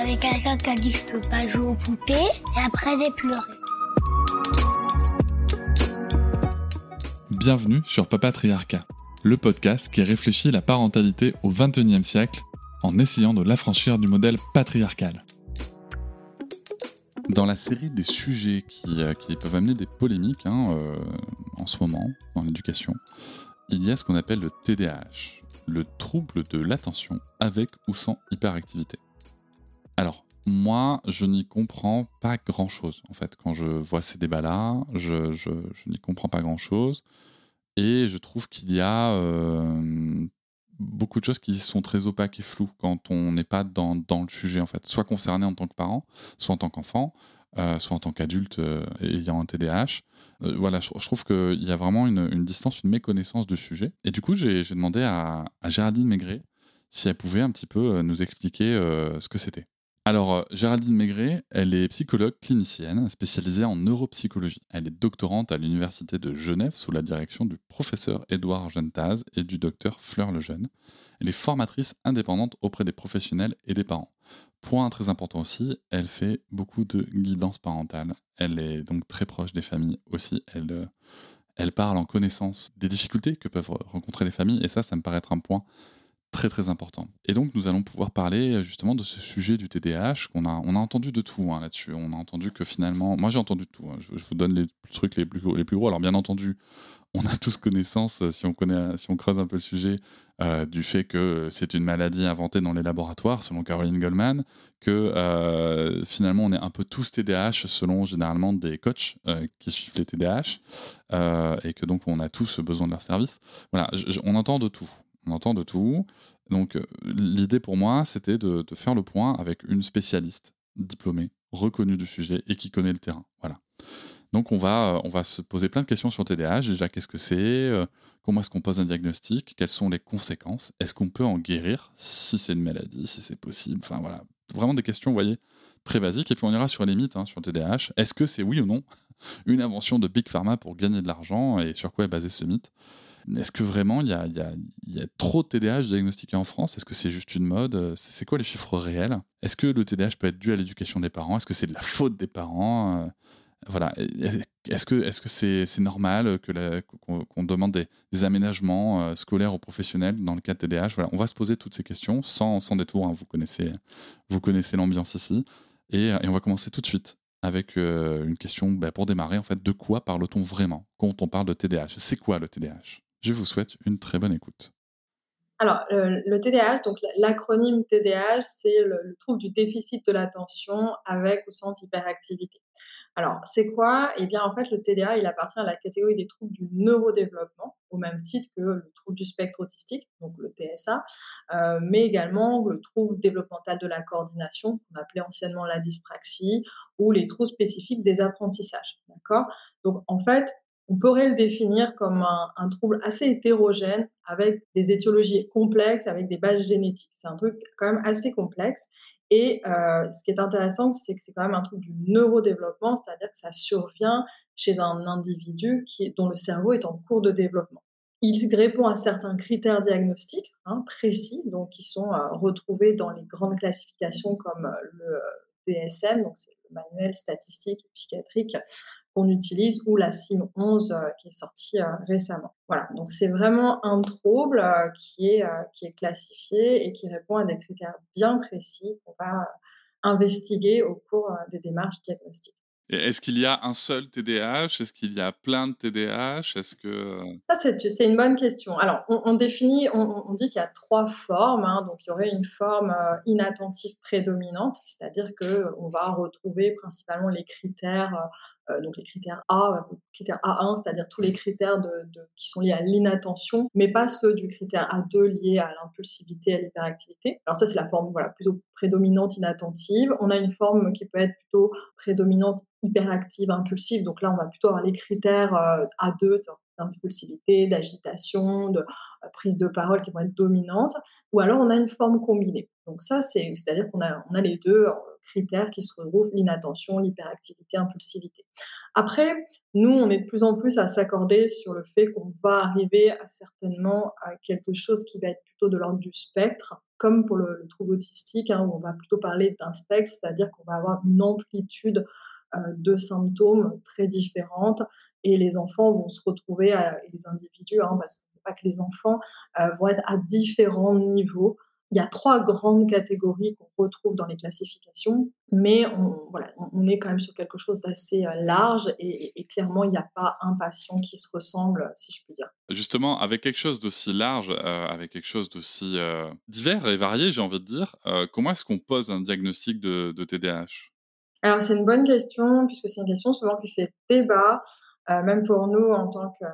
Avec quelqu'un qui a dit que je peux pas jouer aux poupées et après j'ai pleuré. Bienvenue sur Papatriarcat, le podcast qui réfléchit la parentalité au XXIe siècle en essayant de l'affranchir du modèle patriarcal. Dans la série des sujets qui, euh, peuvent amener des polémiques hein, euh, en ce moment dans l'éducation, il y a ce qu'on appelle le TDAH, le trouble de l'attention avec ou sans hyperactivité. Alors, moi, je n'y comprends pas grand-chose, en fait. Quand je vois ces débats-là, je, n'y comprends pas grand-chose. Et je trouve qu'il y a euh, beaucoup de choses qui sont très opaques et floues quand on n'est pas dans, le sujet, en fait. Soit concerné en tant que parent, soit en tant qu'enfant, euh, soit en tant qu'adulte euh, ayant un TDAH. Voilà, je, trouve qu'il y a vraiment une, distance, une méconnaissance du sujet. Et du coup, j'ai demandé à, à Maigret si elle pouvait un petit peu nous expliquer ce que c'était. Alors, Géraldine Maigret, elle est psychologue clinicienne spécialisée en neuropsychologie. Elle est doctorante à l'Université de Genève sous la direction du professeur Édouard Gentaz et du docteur Fleur Lejeune. Elle est formatrice indépendante auprès des professionnels et des parents. Point très important aussi, elle fait beaucoup de guidance parentale. Elle est donc très proche des familles aussi. Elle, elle parle en connaissance des difficultés que peuvent rencontrer les familles et ça, ça me paraît être un point très très important. Et donc nous allons pouvoir parler justement de ce sujet du TDAH qu'on a on a entendu de tout hein, là-dessus. On a entendu que finalement, moi j'ai entendu tout. Hein. Je, vous donne les trucs les plus les plus gros. Alors bien entendu, on a tous connaissance si on connaît si on creuse un peu le sujet euh, du fait que c'est une maladie inventée dans les laboratoires selon Caroline Goldman, que euh, finalement on est un peu tous TDAH selon généralement des coachs euh, qui suivent les TDAH euh, et que donc on a tous besoin de leur service. Voilà, on entend de tout on entend de tout. Donc l'idée pour moi, c'était de, faire le point avec une spécialiste diplômée, reconnue du sujet et qui connaît le terrain. Voilà. Donc on va, va se poser plein de questions sur TDAH. Déjà, qu'est-ce que c'est Comment est-ce qu'on pose un diagnostic Quelles sont les conséquences Est-ce qu'on peut en guérir Si c'est une maladie, si c'est possible Enfin voilà, vraiment des questions, vous voyez, très basiques. Et puis on ira sur les mythes hein, sur TDAH. Est-ce que c'est oui ou non une invention de Big Pharma pour gagner de l'argent Et sur quoi est basé ce mythe? Est-ce que vraiment il y a, trop de TDAH diagnostiqués en France? Est-ce que c'est juste une mode? C'est quoi les chiffres réels? Est-ce que le TDAH peut être dû à l'éducation des parents? Est-ce que c'est de la faute des parents? Voilà. Est-ce que c'est normal qu'on qu demande des, aménagements scolaires aux professionnels dans le cas de TDAH Voilà. On va se poser toutes ces questions sans, détour. Hein. Vous connaissez l'ambiance ici et, et, on va commencer tout de suite avec euh, une question bah, pour démarrer en fait. De quoi parle-t-on vraiment quand on parle de TDAH C'est quoi le TDAH je vous souhaite une très bonne écoute. Alors, le, TDAH, donc l'acronyme TDAH, c'est le, le, trouble du déficit de l'attention avec ou sans hyperactivité. Alors, c'est quoi? Eh bien, en fait, le TDA, il appartient à la catégorie des troubles du neurodéveloppement, au même titre que le trouble du spectre autistique, donc le TSA, euh, mais également le trouble développemental de la coordination, qu'on appelait anciennement la dyspraxie, ou les troubles spécifiques des apprentissages. D'accord? Donc, en fait, on pourrait le définir comme un, trouble assez hétérogène avec des étiologies complexes, avec des bases génétiques. C'est un truc quand même assez complexe. Et euh, ce qui est intéressant, c'est que c'est quand même un truc du neurodéveloppement, c'est-à-dire que ça survient chez un individu dont le cerveau est en cours de développement. Il répond à certains critères diagnostiques hein, précis, donc qui sont euh, retrouvés dans les grandes classifications comme euh, le DSM, donc c'est le manuel statistique et psychiatrique qu'on utilise ou la CIM 11 euh, qui est sortie euh, récemment. Voilà, donc c'est vraiment un trouble euh, qui, est, qui est classifié et qui répond à des critères bien précis qu'on va investiguer au cours des démarches diagnostiques. Est-ce qu'il y a un seul TDAH Est-ce qu'il y a plein de TDAH Est-ce que ça c'est une bonne question. Alors on, on définit, on, on dit qu'il y a trois formes. Hein, donc il y aurait une forme inattentive prédominante, c'est-à-dire que on va retrouver principalement les critères donc les critères A, critères A1, c'est-à-dire tous les critères de, qui sont liés à l'inattention, mais pas ceux du critère A2 liés à l'impulsivité, à l'hyperactivité. Alors ça, c'est la forme voilà, plutôt prédominante inattentive. On a une forme qui peut être plutôt prédominante hyperactive, impulsive. Donc là, on va plutôt avoir les critères A2, d'impulsivité, d'agitation, de euh, prise de parole qui vont être dominantes, ou alors on a une forme combinée. Donc ça, c'est, c'est-à-dire qu'on a, on a les deux euh, critères qui se retrouvent, l'inattention, l'hyperactivité, impulsivité. Après, nous, on est de plus en plus à s'accorder sur le fait qu'on va arriver certainement à quelque chose qui va être plutôt de l'ordre du spectre, comme pour le, trouble autistique, hein, où on va plutôt parler d'un spectre, c'est-à-dire qu'on va avoir une amplitude euh, de symptômes très différentes et les enfants vont se retrouver, à, et les individus, hein, parce que pas que les enfants, euh, vont être à différents niveaux. Il y a trois grandes catégories qu'on retrouve dans les classifications, mais on, voilà, on est quand même sur quelque chose d'assez euh, large et, clairement, il n'y a pas un patient qui se ressemble, si je puis dire. Justement, avec quelque chose d'aussi large, euh, avec quelque chose d'aussi divers et varié, j'ai envie de dire, comment est-ce qu'on pose un diagnostic de, de TDAH Alors, c'est une bonne question, puisque c'est une question souvent qui fait débat. Euh, même pour nous en tant que,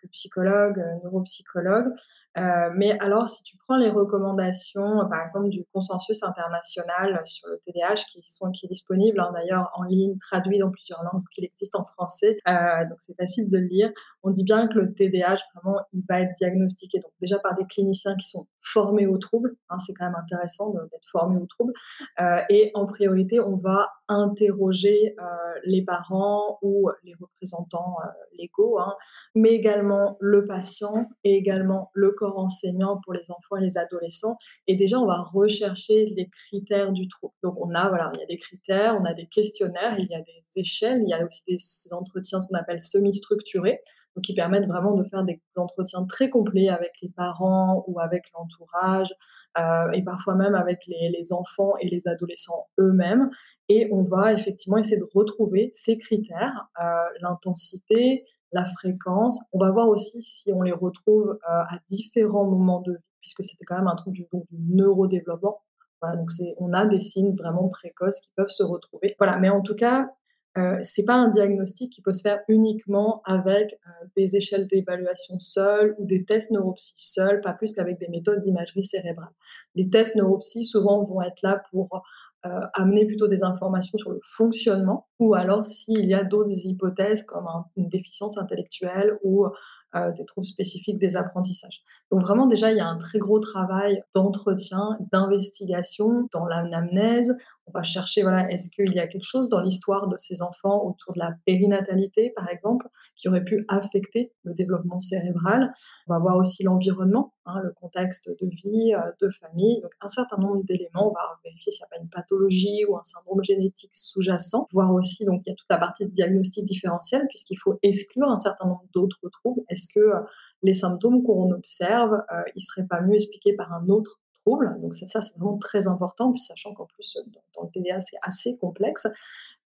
que psychologue, euh, neuropsychologue. Euh, mais alors, si tu prends les recommandations, par exemple, du consensus international sur le TDAH, qui, sont, qui est disponible hein, d'ailleurs en ligne, traduit dans plusieurs langues, qu'il existe en français, donc c'est facile de le lire, on dit bien que le TDAH, vraiment, il va être diagnostiqué donc déjà par des cliniciens qui sont formés au trouble, hein, c'est quand même intéressant d'être formé au trouble, et en priorité, on va interroger les parents ou les représentants légaux, hein, mais également le patient et également le corps enseignant pour les enfants et les adolescents. Et déjà, on va rechercher les critères du trouble. Donc, on a, voilà, il y a des critères, on a des questionnaires, il y a des échelles, il y a aussi des entretiens, ce qu'on appelle semi-structurés, qui permettent vraiment de faire des entretiens très complets avec les parents ou avec l'entourage, euh, et parfois même avec les, enfants et les adolescents eux-mêmes. Et on va effectivement essayer de retrouver ces critères, euh, l'intensité, la fréquence. On va voir aussi si on les retrouve euh, à différents moments de vie, puisque c'était quand même un truc du, du neurodéveloppement. Voilà, donc on a des signes vraiment précoces qui peuvent se retrouver. Voilà, mais en tout cas, euh, c'est pas un diagnostic qui peut se faire uniquement avec euh, des échelles d'évaluation seules ou des tests neuropsy seuls, pas plus qu'avec des méthodes d'imagerie cérébrale. Les tests neuropsy souvent vont être là pour euh, amener plutôt des informations sur le fonctionnement, ou alors s'il y a d'autres hypothèses comme une déficience intellectuelle ou des troubles spécifiques des apprentissages. Donc vraiment déjà, il y a un très gros travail d'entretien, d'investigation dans l'anamnèse. On va chercher, voilà, est-ce qu'il y a quelque chose dans l'histoire de ces enfants autour de la périnatalité, par exemple, qui aurait pu affecter le développement cérébral? On va voir aussi l'environnement, hein, le contexte de vie, euh, de famille. Donc un certain nombre d'éléments. On va vérifier s'il n'y a pas une pathologie ou un syndrome génétique sous-jacent. Voir aussi, donc il y a toute la partie de diagnostic différentiel, puisqu'il faut exclure un certain nombre d'autres troubles. Est-ce que euh, les symptômes qu'on observe, euh, ils ne seraient pas mieux expliqués par un autre Donc ça, c'est vraiment très important, sachant qu'en plus, dans, le TDA, c'est assez complexe.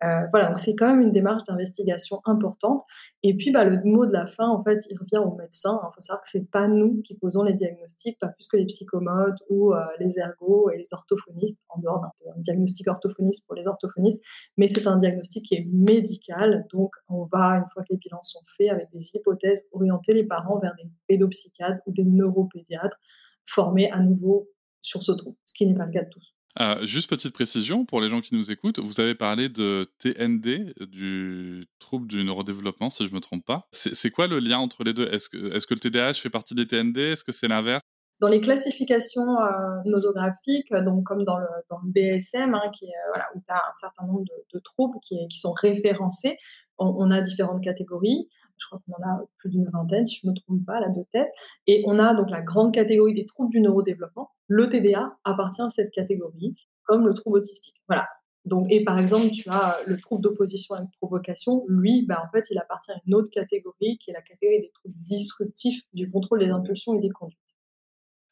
Euh, voilà, donc c'est quand même une démarche d'investigation importante. Et puis, bah, le mot de la fin, en fait, il revient au médecin. Il faut savoir que c'est pas nous qui posons les diagnostics, pas plus que les psychomotes ou euh, les ergos et les orthophonistes, en dehors d'un diagnostic orthophoniste pour les orthophonistes, mais c'est un diagnostic qui est médical. Donc, on va, une fois que les bilans sont faits, avec des hypothèses, orienter les parents vers des pédopsychiatres ou des neuropédiatres formés à nouveau sur ce trouble, ce qui n'est pas le cas de tous. Euh, juste petite précision pour les gens qui nous écoutent, vous avez parlé de TND, du trouble du neurodéveloppement, si je ne me trompe pas. C'est quoi le lien entre les deux? Est-ce que, est que, le TDAH fait partie des TND Est-ce que c'est l'inverse? Dans les classifications euh, nosographiques, donc comme dans le, dans le DSM, hein, qui, voilà, où tu as un certain nombre de, troubles qui, qui, sont référencés, on, a différentes catégories je crois qu'on en a plus d'une vingtaine, si je ne me trompe pas, là, de tête. Et on a donc la grande catégorie des troubles du neurodéveloppement. Le TDA appartient à cette catégorie, comme le trouble autistique. Voilà. Donc, et par exemple, tu as le trouble d'opposition avec provocation. Lui, bah, en fait, il appartient à une autre catégorie, qui est la catégorie des troubles disruptifs du contrôle des impulsions et des conduites.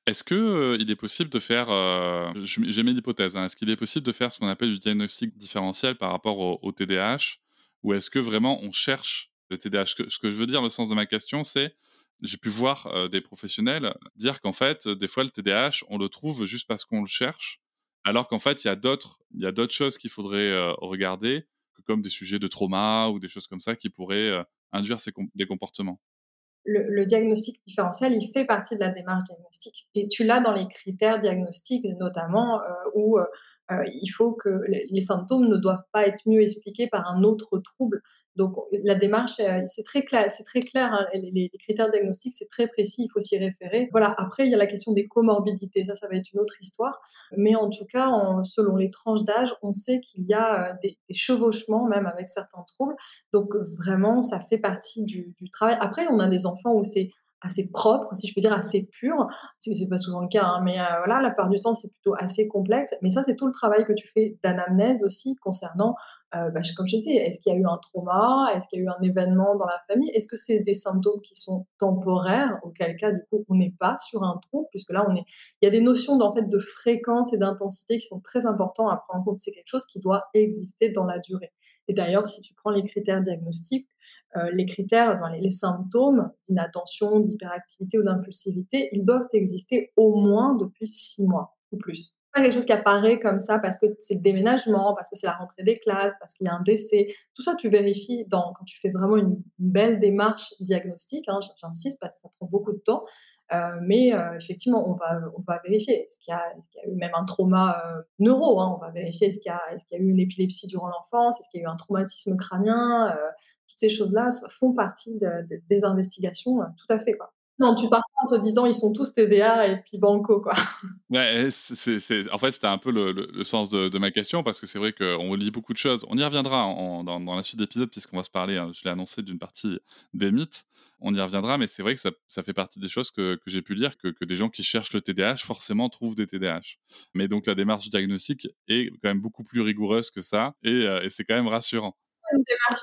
Est-ce qu'il euh, est possible de faire, euh, j'ai mes hypothèses, hein, est-ce qu'il est possible de faire ce qu'on appelle du diagnostic différentiel par rapport au, au TDAH, ou est-ce que vraiment on cherche le TDAH. Ce que, je veux dire, le sens de ma question, c'est j'ai pu voir euh, des professionnels dire qu'en fait, des fois, le TDAH, on le trouve juste parce qu'on le cherche, alors qu'en fait, il y a d'autres, il y a d'autres choses qu'il faudrait euh, regarder. comme des sujets de trauma ou des choses comme ça qui pourraient induire ces des comportements le, diagnostic différentiel, il fait partie de la démarche diagnostique. Et tu l'as dans les critères diagnostiques, notamment où il faut que les symptômes ne doivent pas être mieux expliqués par un autre trouble. Donc la démarche, euh, c'est très clair, c'est très clair. Les, critères diagnostiques, c'est très précis. Il faut s'y référer. Voilà. Après, il y a la question des comorbidités. Ça, ça va être une autre histoire. Mais en tout cas, selon les tranches d'âge, on sait qu'il y a euh, des, chevauchements même avec certains troubles. Donc vraiment, ça fait partie du, du travail. Après, on a des enfants où c'est assez propre, si je peux dire, assez pur. C'est pas souvent le cas, hein, mais euh, voilà, la part du temps, c'est plutôt assez complexe. Mais ça, c'est tout le travail que tu fais d'anamnèse aussi concernant, euh, bah, comme je te dis, est-ce qu'il y a eu un trauma Est-ce qu'il y a eu un événement dans la famille? Est-ce que c'est des symptômes qui sont temporaires Auquel cas, du coup, on n'est pas sur un trouble, puisque là, on est... il y a des notions en fait, de fréquence et d'intensité qui sont très importants à prendre en compte. C'est quelque chose qui doit exister dans la durée. Et d'ailleurs, si tu prends les critères diagnostiques, euh, les critères, les, symptômes d'inattention, d'hyperactivité ou d'impulsivité, ils doivent exister au moins depuis six mois ou plus. Pas quelque chose qui apparaît comme ça parce que c'est le déménagement, parce que c'est la rentrée des classes, parce qu'il y a un décès. Tout ça, tu vérifies quand tu fais vraiment une, belle démarche diagnostique. Hein, j'insiste parce que ça prend beaucoup de temps. Euh, mais euh, effectivement, on va, vérifier. Est-ce qu'il y, a eu même un trauma neuro hein, On va vérifier est-ce qu'il y, y, a eu une épilepsie durant l'enfance Est-ce qu'il y a eu un traumatisme crânien toutes ces choses-là font partie des investigations, euh, tout à fait. Quoi. Non, tu pars pas en te disant ils sont tous TVA et puis banco, quoi. Ouais, c'est, en fait, c'était un peu le, sens de, ma question parce que c'est vrai qu'on lit beaucoup de choses. On y reviendra dans, la suite d'épisodes puisqu'on va se parler, hein, je l'ai annoncé, d'une partie des mythes. On y reviendra, mais c'est vrai que ça, fait partie des choses que, j'ai pu lire, que, des gens qui cherchent le TDAH forcément trouvent des TDAH. Mais donc la démarche diagnostique est quand même beaucoup plus rigoureuse que ça et, euh, et c'est quand même rassurant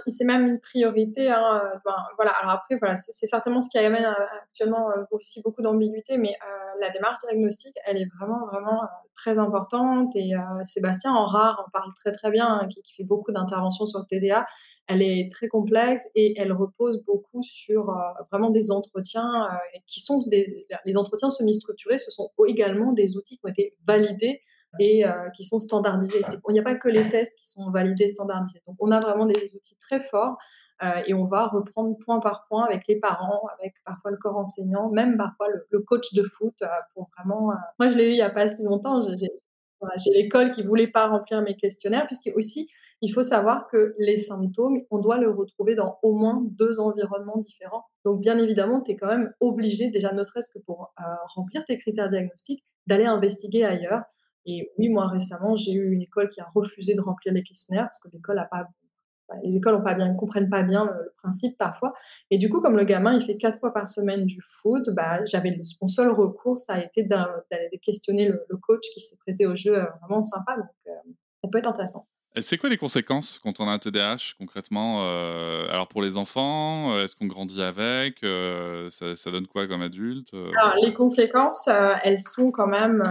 c'est même une priorité. Hein, euh, ben, voilà. Alors après, c'est certainement ce qui amène euh, actuellement euh, aussi beaucoup d'ambiguïté, mais la démarche diagnostique, elle est vraiment, vraiment très importante. Et Sébastien en rare en parle très, très bien, hein, qui, fait beaucoup d'interventions sur le TDA. Elle est très complexe et elle repose beaucoup sur vraiment des entretiens qui sont les entretiens semi-structurés. Ce sont également des outils qui ont été validés et euh, qui sont standardisés. Il n'y a pas que les tests qui sont validés, standardisés. Donc, on a vraiment des outils très forts euh, et on va reprendre point par point avec les parents, avec parfois le corps enseignant, même parfois le, coach de foot euh, pour vraiment. Moi, je l'ai eu il n'y a pas si longtemps. J'ai l'école qui voulait pas remplir mes questionnaires, puisque aussi, il faut savoir que les symptômes, on doit le retrouver dans au moins deux environnements différents. Donc, bien évidemment, tu es quand même obligé, déjà ne serait-ce que pour remplir tes critères diagnostiques, d'aller investiguer ailleurs. Et oui, moi récemment, j'ai eu une école qui a refusé de remplir les questionnaires parce que l'école pas, les écoles ont pas bien, comprennent pas bien le, principe parfois. Et du coup, comme le gamin il fait quatre fois par semaine du foot, bah, j'avais mon seul recours, ça a été d'aller questionner le, coach qui s'est prêté au jeu, euh, vraiment sympa. Donc, euh, ça peut être intéressant. C'est quoi les conséquences quand on a un TDAH concrètement euh, Alors pour les enfants, euh, est-ce qu'on grandit avec euh, ça, donne quoi comme adulte les conséquences, elles sont quand même,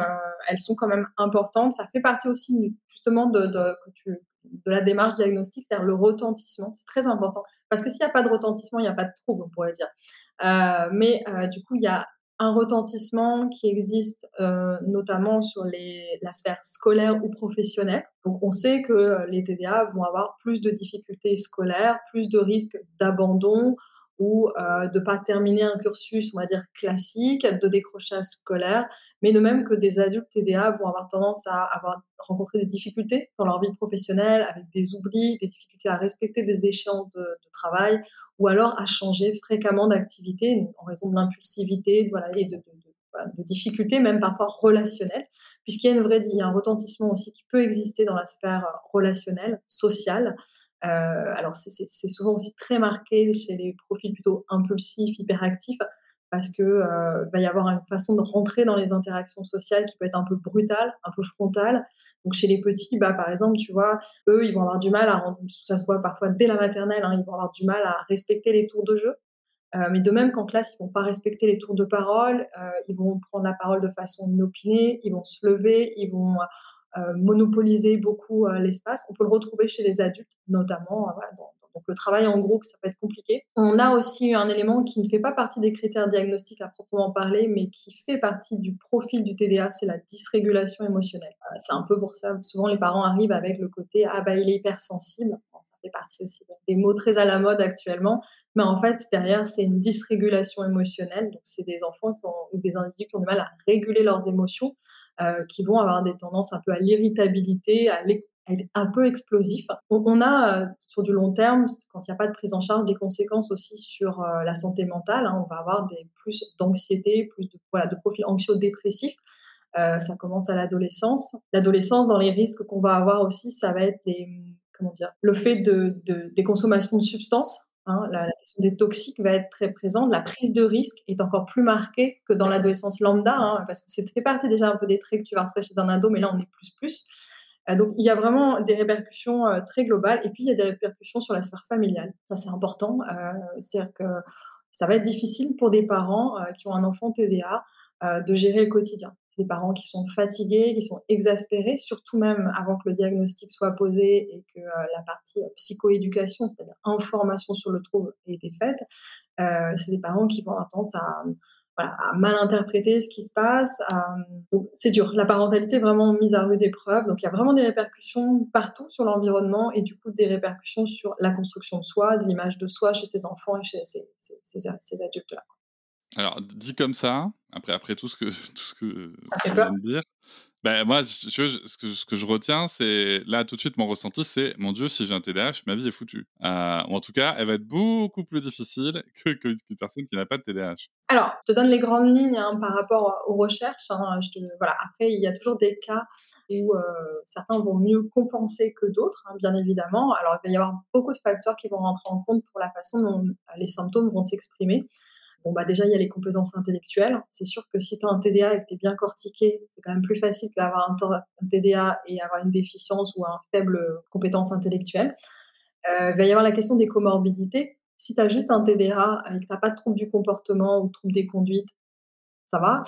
elles sont quand même importantes. Ça fait partie aussi justement de, de, de la démarche diagnostique, c'est-à-dire le retentissement. C'est très important parce que s'il n'y a pas de retentissement, il n'y a pas de trouble, on pourrait dire. mais du coup, il y a un retentissement qui existe euh, notamment sur les, la sphère scolaire ou professionnelle. Donc on sait que euh, les TDA vont avoir plus de difficultés scolaires, plus de risques d'abandon ou euh, de ne pas terminer un cursus, on va dire, classique, de décrochage scolaire, mais de même que des adultes TDA vont avoir tendance à avoir rencontré des difficultés dans leur vie professionnelle, avec des oublis, des difficultés à respecter des échéances de, travail ou alors à changer fréquemment d'activité en raison de l'impulsivité et de, difficultés, même parfois relationnelles, puisqu'il y a une vraie, il y a un retentissement aussi qui peut exister dans la sphère relationnelle, sociale. Euh, alors c'est souvent aussi très marqué chez les profils plutôt impulsifs, hyperactifs, parce que euh, va y avoir une façon de rentrer dans les interactions sociales qui peut être un peu brutale, un peu frontale. Donc chez les petits, bah, par exemple, tu vois, eux, ils vont avoir du mal à, ça se voit parfois dès la maternelle, hein, ils vont avoir du mal à respecter les tours de jeu. Euh, mais de même qu'en classe, ils vont pas respecter les tours de parole, euh, ils vont prendre la parole de façon inopinée, ils vont se lever, ils vont euh, monopoliser beaucoup l'espace. On peut le retrouver chez les adultes, notamment dans, donc le travail en groupe, ça peut être compliqué. On a aussi un élément qui ne fait pas partie des critères diagnostiques à proprement parler, mais qui fait partie du profil du TDA, c'est la dysrégulation émotionnelle. Euh, c'est un peu pour ça, souvent les parents arrivent avec le côté ah bah il est hypersensible. ça fait partie aussi des mots très à la mode actuellement. Mais en fait, derrière, c'est une dysrégulation émotionnelle. Donc, c'est des enfants ou des individus qui ont du mal à réguler leurs émotions, euh, qui vont avoir des tendances un peu à l'irritabilité, à, être un peu explosif. On, a, euh, sur du long terme, quand il n'y a pas de prise en charge, des conséquences aussi sur euh, la santé mentale. Hein. On va avoir plus d'anxiété, plus de, voilà, de profil anxio-dépressif. ça commence à l'adolescence. L'adolescence, dans les risques qu'on va avoir aussi, ça va être le fait de, de, des consommations de substances Hein, la, question des toxiques va être très présente. La prise de risque est encore plus marquée que dans l'adolescence lambda, hein, parce que ça fait partie déjà un peu des traits que tu vas retrouver chez un ado, mais là on est plus plus. Euh, donc il y a vraiment des répercussions euh, très globales, et puis il y a des répercussions sur la sphère familiale. Ça c'est important. Euh, C'est-à-dire que ça va être difficile pour des parents qui ont un enfant TDA de gérer le quotidien des parents qui sont fatigués, qui sont exaspérés, surtout même avant que le diagnostic soit posé et que euh, la partie euh, psychoéducation, c'est-à-dire information sur le trouble, ait été faite. Euh, c'est des parents qui vont avoir tendance à, mal interpréter ce qui se passe. c'est dur. La parentalité est vraiment mise à rude épreuve. Donc il y a vraiment des répercussions partout sur l'environnement et du coup des répercussions sur la construction de soi, de l'image de soi chez ses enfants et chez ces adultes-là. Alors, dit comme ça, après, après tout ce que, tout ce que je viens de dire, ben, moi, ce, que, ce que je retiens, c'est là tout de suite mon ressenti, c'est mon Dieu, si j'ai un TDAH, ma vie est foutue. Euh, en tout cas, elle va être beaucoup plus difficile que qu'une personne qui n'a pas de TDAH. Alors, je te donne les grandes lignes hein, par rapport aux recherches. Hein, je voilà. Après, il y a toujours des cas où euh, certains vont mieux compenser que d'autres, hein, bien évidemment. Alors, il va y avoir beaucoup de facteurs qui vont rentrer en compte pour la façon dont les symptômes vont s'exprimer. Bah déjà, il y a les compétences intellectuelles. C'est sûr que si tu as un TDA et que tu es bien cortiqué, c'est quand même plus facile qu'avoir un, TDA et avoir une déficience ou un faible compétence intellectuelle. Euh, il va y avoir la question des comorbidités. Si tu as juste un TDA et que tu n'as pas de trouble du comportement ou de trouble des conduites, ça va.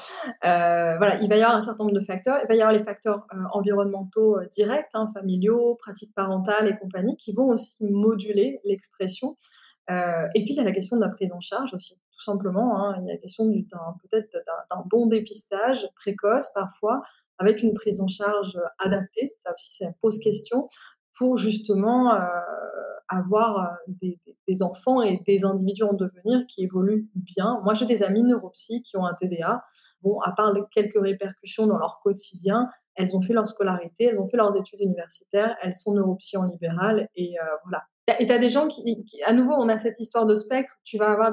Euh, il va y avoir un certain nombre de facteurs. Il va y avoir les facteurs euh, environnementaux directs, hein, familiaux, pratiques parentales et compagnie, qui vont aussi moduler l'expression. et puis, il y a la question de la prise en charge aussi tout simplement. Hein. Il y a la question peut-être d'un bon dépistage précoce parfois, avec une prise en charge adaptée. Ça aussi, ça pose question pour justement euh, avoir euh, des, enfants et des individus en devenir qui évoluent bien. Moi, j'ai des amis neuropsy qui ont un TDA. Bon, à part quelques répercussions dans leur quotidien, elles ont fait leur scolarité, elles ont fait leurs études universitaires, elles sont neuropsy en libéral et euh, voilà. Et tu as des gens qui, à nouveau, on a cette histoire de spectre. Tu vas avoir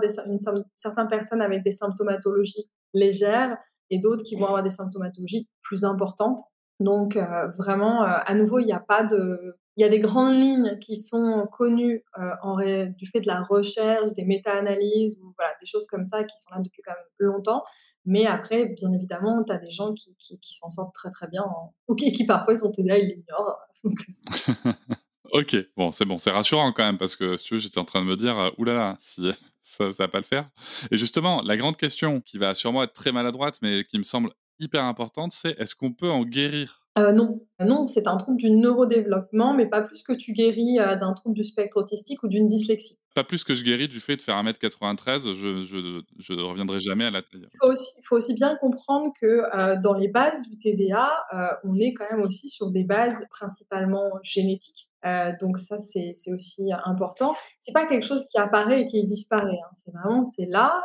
certaines personnes avec des symptomatologies légères et d'autres qui vont avoir des symptomatologies plus importantes. Donc, euh, vraiment, euh, à nouveau, il n'y a pas de. Il y a des grandes lignes qui sont connues euh, en du fait de la recherche, des méta-analyses, des choses comme ça qui sont là depuis quand même longtemps. Mais après, bien évidemment, tu as des gens qui, s'en sortent très très bien, ou qui, qui parfois ils sont TDA, ils l'ignorent. Ok, bon, c'est bon, c'est rassurant quand même, parce que si tu veux, j'étais en train de me dire, euh, oulala, si ça, ça va pas le faire. Et justement, la grande question qui va sûrement être très maladroite, mais qui me semble hyper importante, c'est est-ce qu'on peut en guérir? Euh, non, non, c'est un trouble du neurodéveloppement, mais pas plus que tu guéris euh, d'un trouble du spectre autistique ou d'une dyslexie. Pas plus que je guéris du fait de faire 1m93, je ne reviendrai jamais à la taille. Il faut aussi, bien comprendre que euh, dans les bases du TDA, on est quand même aussi sur des bases principalement génétiques. Donc ça, c'est aussi important. C'est pas quelque chose qui apparaît et qui disparaît. Hein. C'est vraiment, c'est là,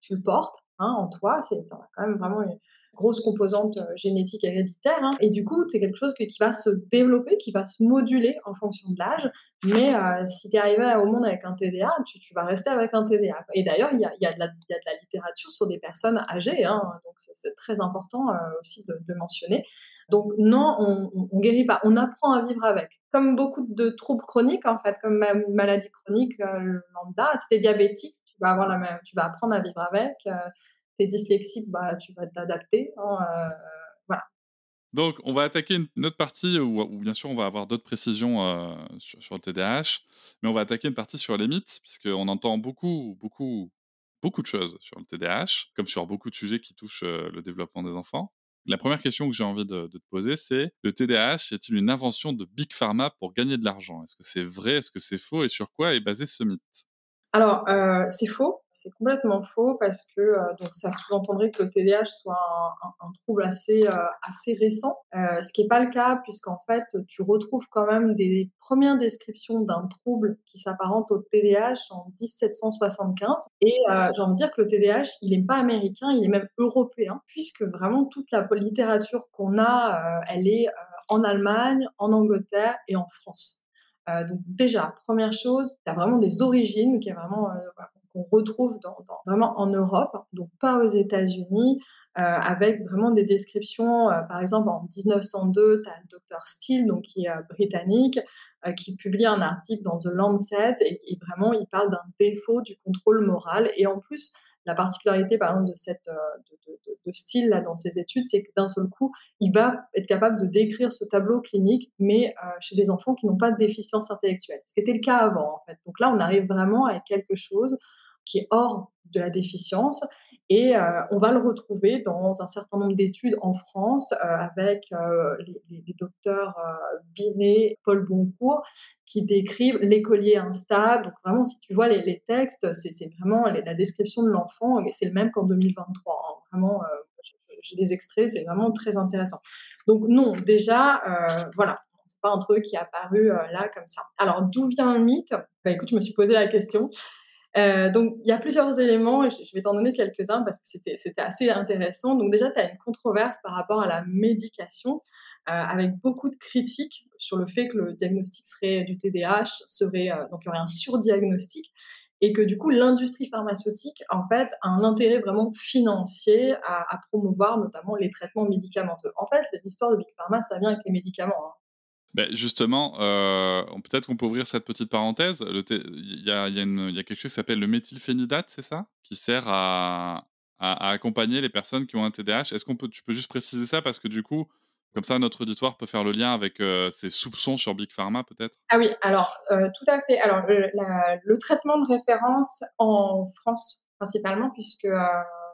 tu le portes hein, en toi. C'est quand même vraiment une, grosse composante euh, génétique héréditaire. Hein. Et du coup, c'est quelque chose qui va se développer, qui va se moduler en fonction de l'âge. Mais euh, si tu es arrivé au monde avec un TDA, tu, vas rester avec un TDA. Et d'ailleurs, il y a, de la littérature sur des personnes âgées. Donc, c'est très important euh, aussi de, mentionner. Donc, non, on ne guérit pas. On apprend à vivre avec. Comme beaucoup de troubles chroniques, en fait, comme maladie chronique lambda, si tu es diabétique, tu vas, avoir la même, tu vas apprendre à vivre avec t'es dyslexique, bah, tu vas t'adapter. Hein, euh, voilà. Donc, on va attaquer une autre partie où, bien sûr, on va avoir d'autres précisions euh, sur, le TDAH, mais on va attaquer une partie sur les mythes, puisqu'on entend beaucoup, beaucoup, beaucoup de choses sur le TDAH, comme sur beaucoup de sujets qui touchent euh, le développement des enfants. La première question que j'ai envie de, te poser, c'est le TDAH est-il une invention de Big Pharma pour gagner de l'argent? Est-ce que c'est vrai? Est-ce que c'est faux? Et sur quoi est basé ce mythe? Alors, heu, c'est faux, c'est complètement faux parce que, heu, donc ça sous-entendrait que le TDAH soit un un un trouble assez, heu, assez récent, heu, ce qui est pas le cas puisqu'en fait, tu retrouves quand même des premières descriptions d'un trouble qui s'apparente au TDAH en 1775 et heu, j'ai envie de dire que le TDAH, il est pas américain, il est même européen puisque vraiment toute la littérature qu'on a, heu, elle est, en Allemagne, en Angleterre et en France. Heu, donc déjà, première chose, tu as vraiment des origines qui est vraiment, voilà, qu'on retrouve dans vraiment en Europe, donc pas aux États-Unis, heu, avec vraiment des descriptions, par exemple en 1902, tu as le docteur Steele, donc qui est, britannique, qui publie un article dans The Lancet et et vraiment il parle d'un défaut du contrôle moral. Et en plus, la particularité de cette, Steele là dans ses études, c'est que d'un seul coup, il va être capable de décrire ce tableau clinique, mais heu, chez des enfants qui n'ont pas de déficience intellectuelle. Ce qui était le cas avant, en fait. Donc là, on arrive vraiment avec quelque chose qui est hors de la déficience et heu, on va le retrouver dans un certain nombre d'études en France, heu, avec, heu, les docteurs, Binet, Paul Boncour, qui décrivent l'écolier instable. Donc vraiment, si tu vois les textes, c'est vraiment la description de l'enfant et c'est le même qu'en 2023, hein. Vraiment, j'ai des extraits, c'est vraiment très intéressant. Donc non, déjà, voilà, c'est pas un truc qui est apparu, là comme ça. Alors d'où vient le mythe? Bah, écoute, je me suis posé la question. Heu, donc il y a plusieurs éléments je vais t'en donner quelques-uns parce que c'était assez intéressant. Donc déjà, tu as une controverse par rapport à la médication, heu, avec beaucoup de critiques sur le fait que le diagnostic serait du TDAH serait, heu, donc il y aurait un surdiagnostic et que du coup l'industrie pharmaceutique, en fait, a un intérêt vraiment financier à à promouvoir notamment les traitements médicamenteux. En fait, l'histoire de Big Pharma, ça vient avec les médicaments, hein. Beh, justement, on peut-être qu'on peut ouvrir cette petite parenthèse. Il y a quelque chose qui s'appelle le méthylphénidate, c'est ça? Qui sert à accompagner les personnes qui ont un TDAH. Est-ce qu'on peut tu peux juste préciser ça? Parce que du coup, comme ça notre auditoire peut faire le lien avec, heu, ses soupçons sur Big Pharma peut-être? Ah oui, alors, heu, tout à fait. Alors le la le traitement de référence en France principalement puisque,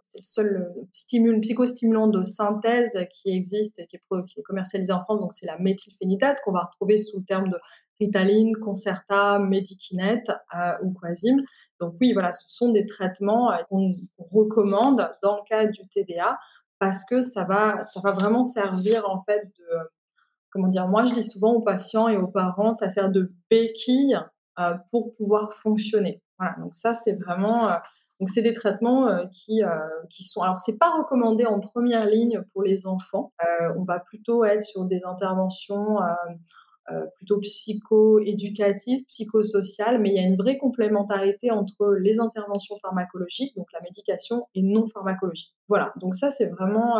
c'est le seul, stimu psychostimulant de synthèse qui existe et qui est commercialisé en France, donc c'est la méthylphénidate qu'on va retrouver sous le terme de Ritaline, Concerta, Medikinet, heu, ou Quasime. Donc oui, voilà, ce sont des traitements, heu, qu'on recommande dans le cadre du TDA parce que ça va ça va vraiment servir en fait de, comment dire? Moi, je dis souvent aux patients et aux parents, ça sert de béquille, pour pouvoir fonctionner. Voilà, donc ça, c'est vraiment, donc c'est des traitements, heu, qui, heu, qui sont alors c'est pas recommandé en première ligne pour les enfants. Heu, on va plutôt être sur des interventions, plutôt psycho-éducatives, psychosociales, mais il y a une vraie complémentarité entre les interventions pharmacologiques, donc la médication et non pharmacologique. Voilà, donc ça, c'est vraiment,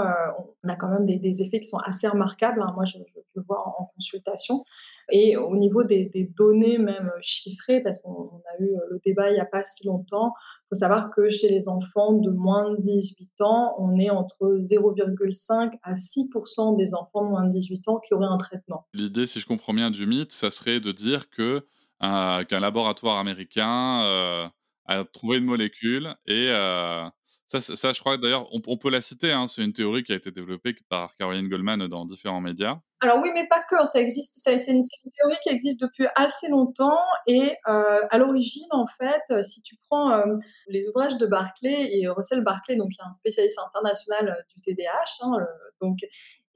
on a quand même des effets qui sont assez remarquables, hein. Moi, je le vois en consultation et au niveau des données même, chiffrées, parce qu'on on a eu, heu, le débat il y a pas si longtemps. Il faut savoir que chez les enfants de moins de 18 ans, on est entre 0,5 à 6% des enfants de moins de 18 ans qui auraient un traitement. L'idée, si je comprends bien du mythe, ça serait de dire que, heu, qu'un laboratoire américain, a trouvé une molécule et ça ça je crois d'ailleurs on peut la citer, hein, c'est une théorie qui a été développée par Caroline Goldman dans différents médias. Alors oui, mais pas que, ça existe, c'est une théorie qui existe depuis assez longtemps et heu, à l'origine, en fait, heu, si tu prends, hem, les ouvrages de Barkley et Russell Barkley, donc qui est un spécialiste international, du TDAH, hein, donc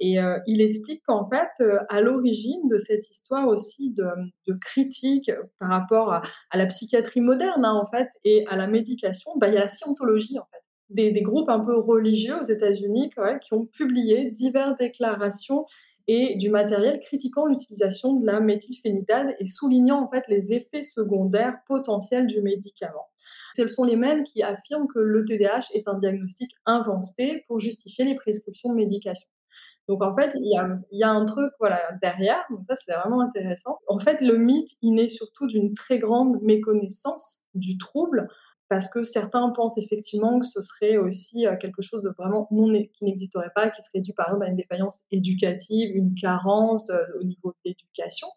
et il explique qu'en fait, à l'origine de cette histoire aussi de, de critique par rapport à à la psychiatrie moderne, hein, en fait et à la médication, bah, il y a la scientologie, en fait. Des groupes un peu religieux aux États-Unis, qui ont publié diverses déclarations et du matériel critiquant l'utilisation de la méthylphénidate et soulignant en fait les effets secondaires potentiels du médicament. Ce sont les mêmes qui affirment que le TDAH est un diagnostic inventé pour justifier les prescriptions de médication. Donc en fait, il y a y a un truc, voilà, derrière, donc ça, c'est vraiment intéressant. En fait, le mythe, il naît surtout d'une très grande méconnaissance du trouble, parce que certains pensent effectivement que ce serait aussi, heu, quelque chose de vraiment non qui n'existerait pas, qui serait dû par exemple à une défaillance éducative, une carence, heu, au niveau de l'éducation.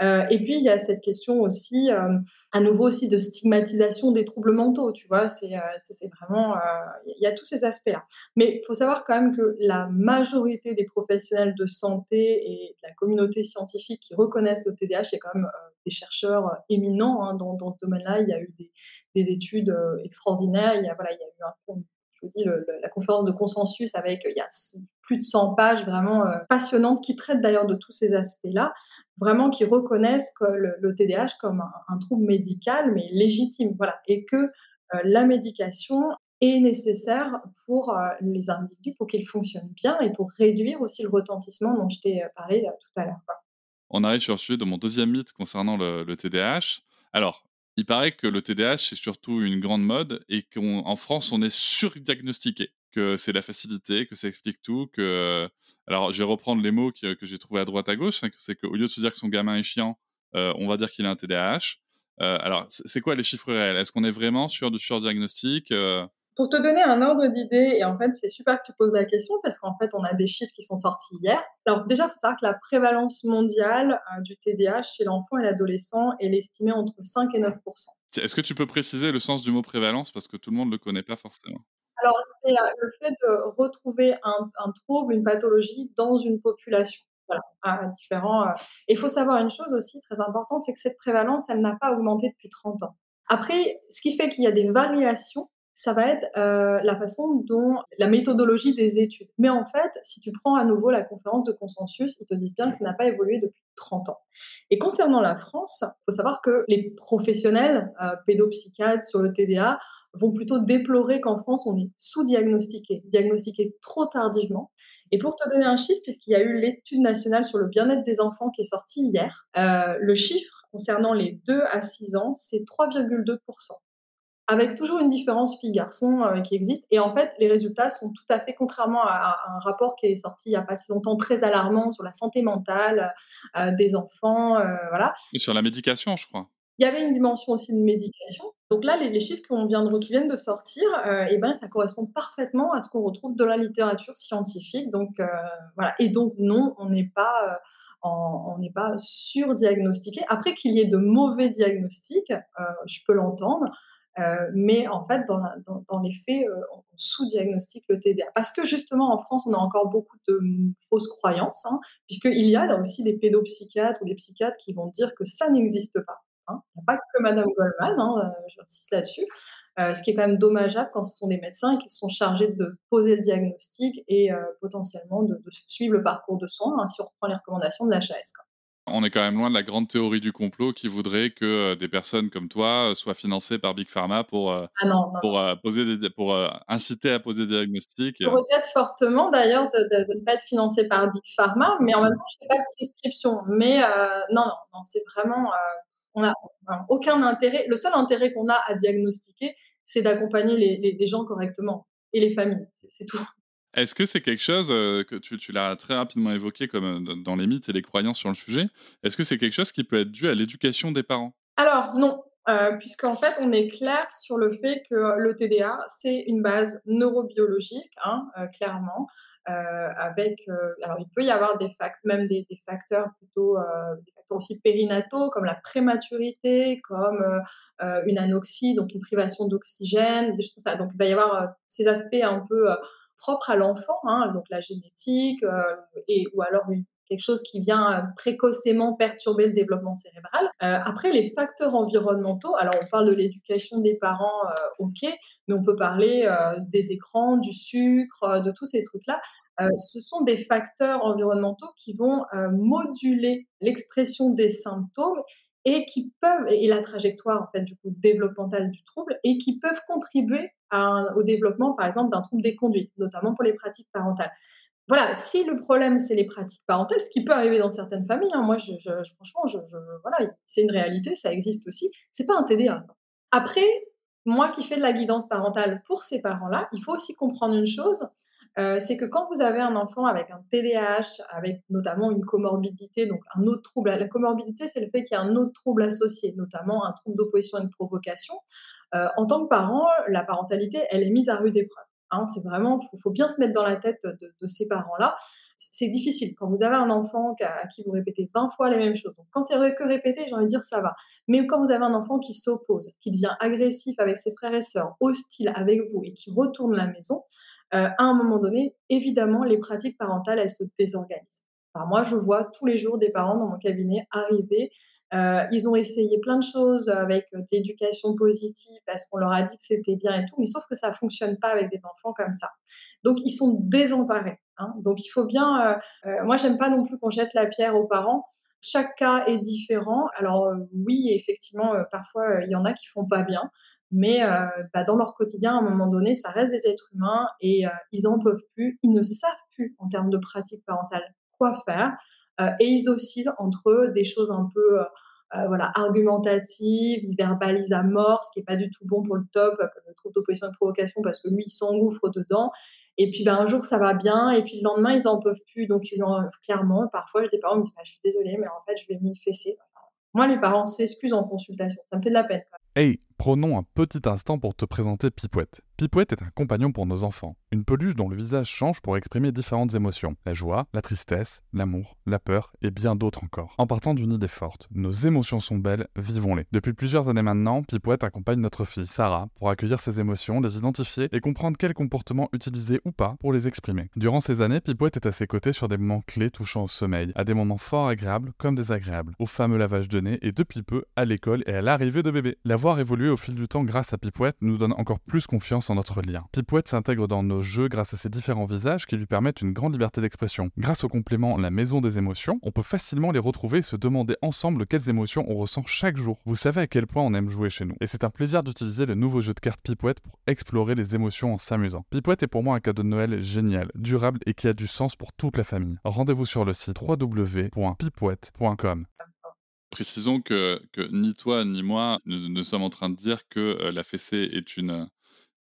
Euh, et puis, il y a cette question aussi, euh, à nouveau aussi, de stigmatisation des troubles mentaux, tu vois. C'est euh, vraiment... Il y a tous ces aspects-là. Mais il faut savoir quand même que la majorité des professionnels de santé et de la communauté scientifique qui reconnaissent le TDAH, est quand même des chercheurs éminents hein, dans, ce domaine-là. Il y a eu des, des études extraordinaires. Il y a, voilà, il y a eu un je vous dis, la conférence de consensus avec, il y a plus de 100 pages vraiment passionnantes qui traitent d'ailleurs de tous ces aspects-là vraiment qui reconnaissent que le, TDAH comme un, trouble médical, mais légitime, voilà, et que euh, la médication est nécessaire pour euh, les individus pour qu'ils fonctionnent bien et pour réduire aussi le retentissement dont je t'ai euh, parlé tout à l'heure. On arrive sur le sujet de mon deuxième mythe concernant le, le TDAH. Alors, il paraît que le TDAH, c'est surtout une grande mode et qu'en France, on est surdiagnostiqué que c'est la facilité, que ça explique tout, que... Alors, je vais reprendre les mots que, j'ai trouvés à droite à gauche, hein, c'est qu'au lieu de se dire que son gamin est chiant, euh, on va dire qu'il a un TDAH. Euh, alors, c'est quoi les chiffres réels? Est-ce qu'on est vraiment sur du surdiagnostic? Euh? Pour te donner un ordre d'idée, et en fait, c'est super que tu poses la question parce qu'en fait, on a des chiffres qui sont sortis hier. Alors, déjà, il faut savoir que la prévalence mondiale du TDAH chez l'enfant et l'adolescent est estimée entre 5 et 9 Est-ce que tu peux préciser le sens du mot prévalence? Parce que tout le monde ne le connaît pas forcément alors, c'est euh, le fait de retrouver un, trouble, une pathologie dans une population. Voilà, à différents. Euh, il faut savoir une chose aussi très importante, c'est que cette prévalence, elle n'a pas augmenté depuis 30 ans. Après, ce qui fait qu'il y a des variations, ça va être euh, la façon dont la méthodologie des études. Mais en fait, si tu prends à nouveau la conférence de consensus, ils te disent bien que ça n'a pas évolué depuis 30 ans. Et concernant la France, il faut savoir que les professionnels pédopsychiatres sur le TDA vont plutôt déplorer qu'en France, on est sous-diagnostiqué, diagnostiqué trop tardivement. Et pour te donner un chiffre, puisqu'il y a eu l'étude nationale sur le bien-être des enfants qui est sortie hier, euh, le chiffre concernant les 2 à 6 ans, c'est 3,2%. Avec toujours une différence filles-garçons euh, qui existe. Et en fait, les résultats sont tout à fait, contrairement à, un rapport qui est sorti il n'y a pas si longtemps, très alarmant sur la santé mentale euh, des enfants. voilà. Et sur la médication, je crois. Il y avait une dimension aussi de médication. Donc là, les, chiffres vient qui viennent de sortir, euh, et ben, ça correspond parfaitement à ce qu'on retrouve dans la littérature scientifique. Donc euh, voilà. Et donc non, on n'est pas, euh, on n'est pas surdiagnostiqué. Après qu'il y ait de mauvais diagnostics, je peux l'entendre. Mais en fait, dans, les faits, on sous-diagnostique le TDA. Parce que justement, en France, on a encore beaucoup de fausses croyances, hein, puisqu'il y a là aussi des pédopsychiatres ou des psychiatres qui vont dire que ça n'existe pas. Hein. Il n'y a pas que Madame Goldman, hein, euh, j'insiste là-dessus. Euh, ce qui est quand même dommageable quand ce sont des médecins qui sont chargés de poser le diagnostic et euh, potentiellement de, suivre le parcours de soins si on reprend les recommandations de l'HAS. On est quand même loin de la grande théorie du complot qui voudrait que des personnes comme toi soient financées par Big Pharma pour, ah pour, poser des, pour inciter à poser des diagnostics. Je regrette fortement d'ailleurs de, ne pas être financé par Big Pharma, mais en même temps, je n'ai pas de prescription. Mais non, non, non c'est vraiment on n'a aucun intérêt. Le seul intérêt qu'on a à diagnostiquer, c'est d'accompagner les, gens correctement et les familles. C'est tout. Est-ce que c'est quelque chose euh, que tu, l'as très rapidement évoqué comme euh, dans les mythes et les croyances sur le sujet Est-ce que c'est quelque chose qui peut être dû à l'éducation des parents? Alors non, euh, puisqu'en fait on est clair sur le fait que le TDA c'est une base neurobiologique, hein, clairement. Euh, avec, euh, alors il peut y avoir des facteurs, même des, facteurs plutôt, euh, aussi périnataux comme la prématurité, comme une anoxie, donc une privation d'oxygène, des choses comme ça. Donc il va y avoir ces aspects un peu propres à l'enfant, hein, donc la génétique, et, ou alors quelque chose qui vient précocement perturber le développement cérébral. après, les facteurs environnementaux, alors on parle de l'éducation des parents, ok, mais on peut parler des écrans, du sucre, de tous ces trucs-là. Euh, ce sont des facteurs environnementaux qui vont euh, moduler l'expression des symptômes et qui peuvent, et la trajectoire en fait du coup développementale du trouble, et qui peuvent contribuer au développement par exemple d'un trouble des conduites, notamment pour les pratiques parentales. Voilà, si le problème c'est les pratiques parentales, ce qui peut arriver dans certaines familles, hein, moi je, franchement, je, voilà, c'est une réalité, ça existe aussi, c'est pas un TDA. Après, moi qui fais de la guidance parentale pour ces parents-là, il faut aussi comprendre une chose, euh, c'est que quand vous avez un enfant avec un TDAH, avec notamment une comorbidité, donc un autre trouble, la comorbidité, c'est le fait qu'il y a un autre trouble associé, notamment un trouble d'opposition et de provocation. Euh, en tant que parent, la parentalité, elle est mise à rude épreuve. Hein. c'est vraiment, il faut, bien se mettre dans la tête de, ces parents-là. c'est difficile. Quand vous avez un enfant à qui vous répétez 20 fois les mêmes choses, donc quand c'est que répéter, j'ai envie de dire ça va. Mais quand vous avez un enfant qui s'oppose, qui devient agressif avec ses frères et sœurs, hostile avec vous et qui retourne la maison, euh, à un moment donné, évidemment, les pratiques parentales, elles se désorganisent. moi, je vois tous les jours des parents dans mon cabinet arriver. Euh, ils ont essayé plein de choses avec euh, l'éducation positive parce qu'on leur a dit que c'était bien et tout, mais sauf que ça fonctionne pas avec des enfants comme ça. Donc, ils sont désemparés. Hein. Donc, il faut bien. moi, j'aime pas non plus qu'on jette la pierre aux parents. Chaque cas est différent. Alors, oui, effectivement, parfois, il y en a qui font pas bien mais euh, bah, dans leur quotidien, à un moment donné, ça reste des êtres humains et euh, ils en peuvent plus, ils ne savent plus en termes de pratique parentale quoi faire euh, et ils oscillent entre des choses un peu voilà, argumentatives, ils verbalisent à mort, ce qui n'est pas du tout bon pour le top, le trouble d'opposition et de provocation, parce que lui, il s'engouffre dedans. Et puis, ben, un jour, ça va bien, et puis le lendemain, ils en peuvent plus. Donc, ils clairement, parfois, des parents me disent bah, Je suis désolée, mais en fait, je vais m'y fesser. Moi, les parents s'excusent en consultation. Ça me fait de la peine. Hey, prenons un petit instant pour te présenter Pipouette. Pipouette est un compagnon pour nos enfants, une peluche dont le visage change pour exprimer différentes émotions, la joie, la tristesse, l'amour, la peur et bien d'autres encore. En partant d'une idée forte, nos émotions sont belles, vivons-les. Depuis plusieurs années maintenant, Pipouette accompagne notre fille Sarah pour accueillir ses émotions, les identifier et comprendre quels comportements utiliser ou pas pour les exprimer. Durant ces années, Pipouette est à ses côtés sur des moments clés touchant au sommeil, à des moments fort agréables comme désagréables, au fameux lavage de nez et depuis peu à l'école et à l'arrivée de bébé. La voir évoluer au fil du temps grâce à Pipouette nous donne encore plus confiance notre lien. Pipouette s'intègre dans nos jeux grâce à ses différents visages qui lui permettent une grande liberté d'expression. Grâce au complément La Maison des émotions, on peut facilement les retrouver et se demander ensemble quelles émotions on ressent chaque jour. Vous savez à quel point on aime jouer chez nous. Et c'est un plaisir d'utiliser le nouveau jeu de cartes Pipouette pour explorer les émotions en s'amusant. Pipouette est pour moi un cadeau de Noël génial, durable et qui a du sens pour toute la famille. Rendez-vous sur le site www.pipouette.com. Précisons que, ni toi ni moi ne, sommes en train de dire que la fessée est une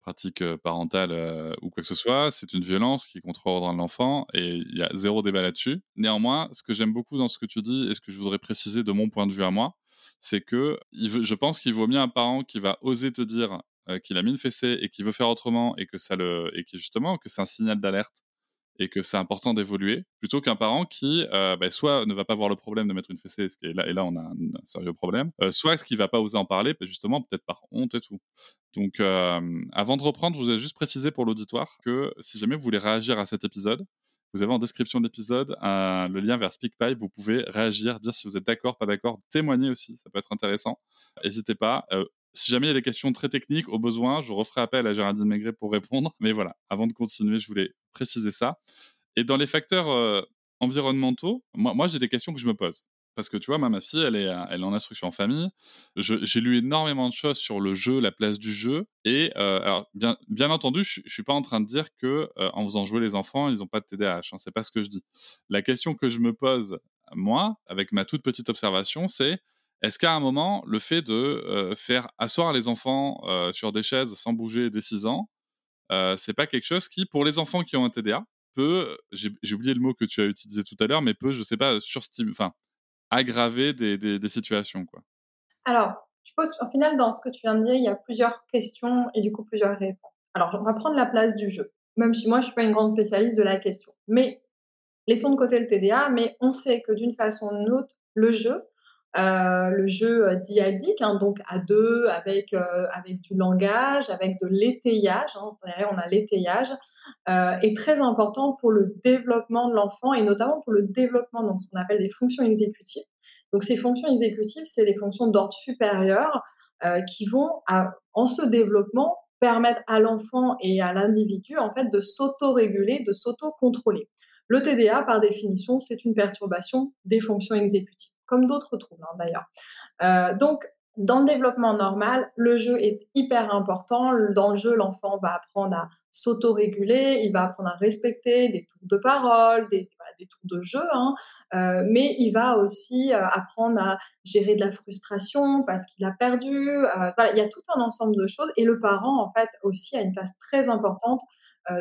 pratique parentale ou quoi que ce soit. C'est une violence qui contrôle l'enfant et il y a zéro débat là-dessus. Néanmoins, ce que j'aime beaucoup dans ce que tu dis et ce que je voudrais préciser de mon point de vue à moi, c'est que je pense qu'il vaut mieux un parent qui va oser te dire qu'il a mis une fessée et qui veut faire autrement et que ça le et qui justement que c'est un signal d'alerte et que c'est important d'évoluer, plutôt qu'un parent qui euh, bah, soit ne va pas voir le problème de mettre une fessée, et là, là on a un, sérieux problème, euh, soit qui va pas oser en parler, bah, justement peut-être par honte et tout. Donc euh, avant de reprendre, je vous ai juste précisé pour l'auditoire que si jamais vous voulez réagir à cet épisode, vous avez en description de l'épisode le lien vers SpeakPipe. Vous pouvez réagir, dire si vous êtes d'accord, pas d'accord, témoigner aussi, ça peut être intéressant. N'hésitez pas. Si jamais il y a des questions très techniques, au besoin, je referai appel à Géraldine Maigret pour répondre. Mais voilà, avant de continuer, je voulais préciser ça. Et dans les facteurs euh, environnementaux, moi, moi j'ai des questions que je me pose. Parce que tu vois, ma fille, elle est, elle est en instruction en famille. J'ai lu énormément de choses sur le jeu, la place du jeu. Et euh, alors, bien, entendu, je, ne suis pas en train de dire que euh, en faisant jouer les enfants, ils n'ont pas de TDAH. Hein, c'est pas ce que je dis. La question que je me pose, moi, avec ma toute petite observation, c'est est-ce qu'à un moment, le fait de euh, faire asseoir les enfants euh, sur des chaises sans bouger dès 6 ans, euh, c'est pas quelque chose qui, pour les enfants qui ont un TDA, peut, j'ai oublié le mot que tu as utilisé tout à l'heure, mais peut, je sais pas, enfin, aggraver des, des, situations, quoi. Alors, je pense, au final, dans ce que tu viens de dire, il y a plusieurs questions et du coup plusieurs réponses. Alors, on va prendre la place du jeu, même si moi, je suis pas une grande spécialiste de la question. Mais laissons de côté le TDA, mais on sait que d'une façon ou d'une autre, le jeu, euh, le jeu euh, diadique, hein, donc à deux, avec, euh, avec du langage, avec de l'étayage, hein, on a l'étayage, est très important pour le développement de l'enfant et notamment pour le développement de ce qu'on appelle des fonctions exécutives. Donc ces fonctions exécutives, c'est des fonctions d'ordre supérieur qui vont, en ce développement, permettre à l'enfant et à l'individu en fait de s'auto-réguler, de s'auto-contrôler. Le TDA, par définition, c'est une perturbation des fonctions exécutives comme d'autres troubles hein, d'ailleurs. Euh, donc, dans le développement normal, le jeu est hyper important. Dans le jeu, l'enfant va apprendre à s'autoréguler, il va apprendre à respecter des tours de parole, des, des tours de jeu, hein. euh, mais il va aussi euh, apprendre à gérer de la frustration parce qu'il a perdu. il y a tout un ensemble de choses et le parent, en fait, aussi a une place très importante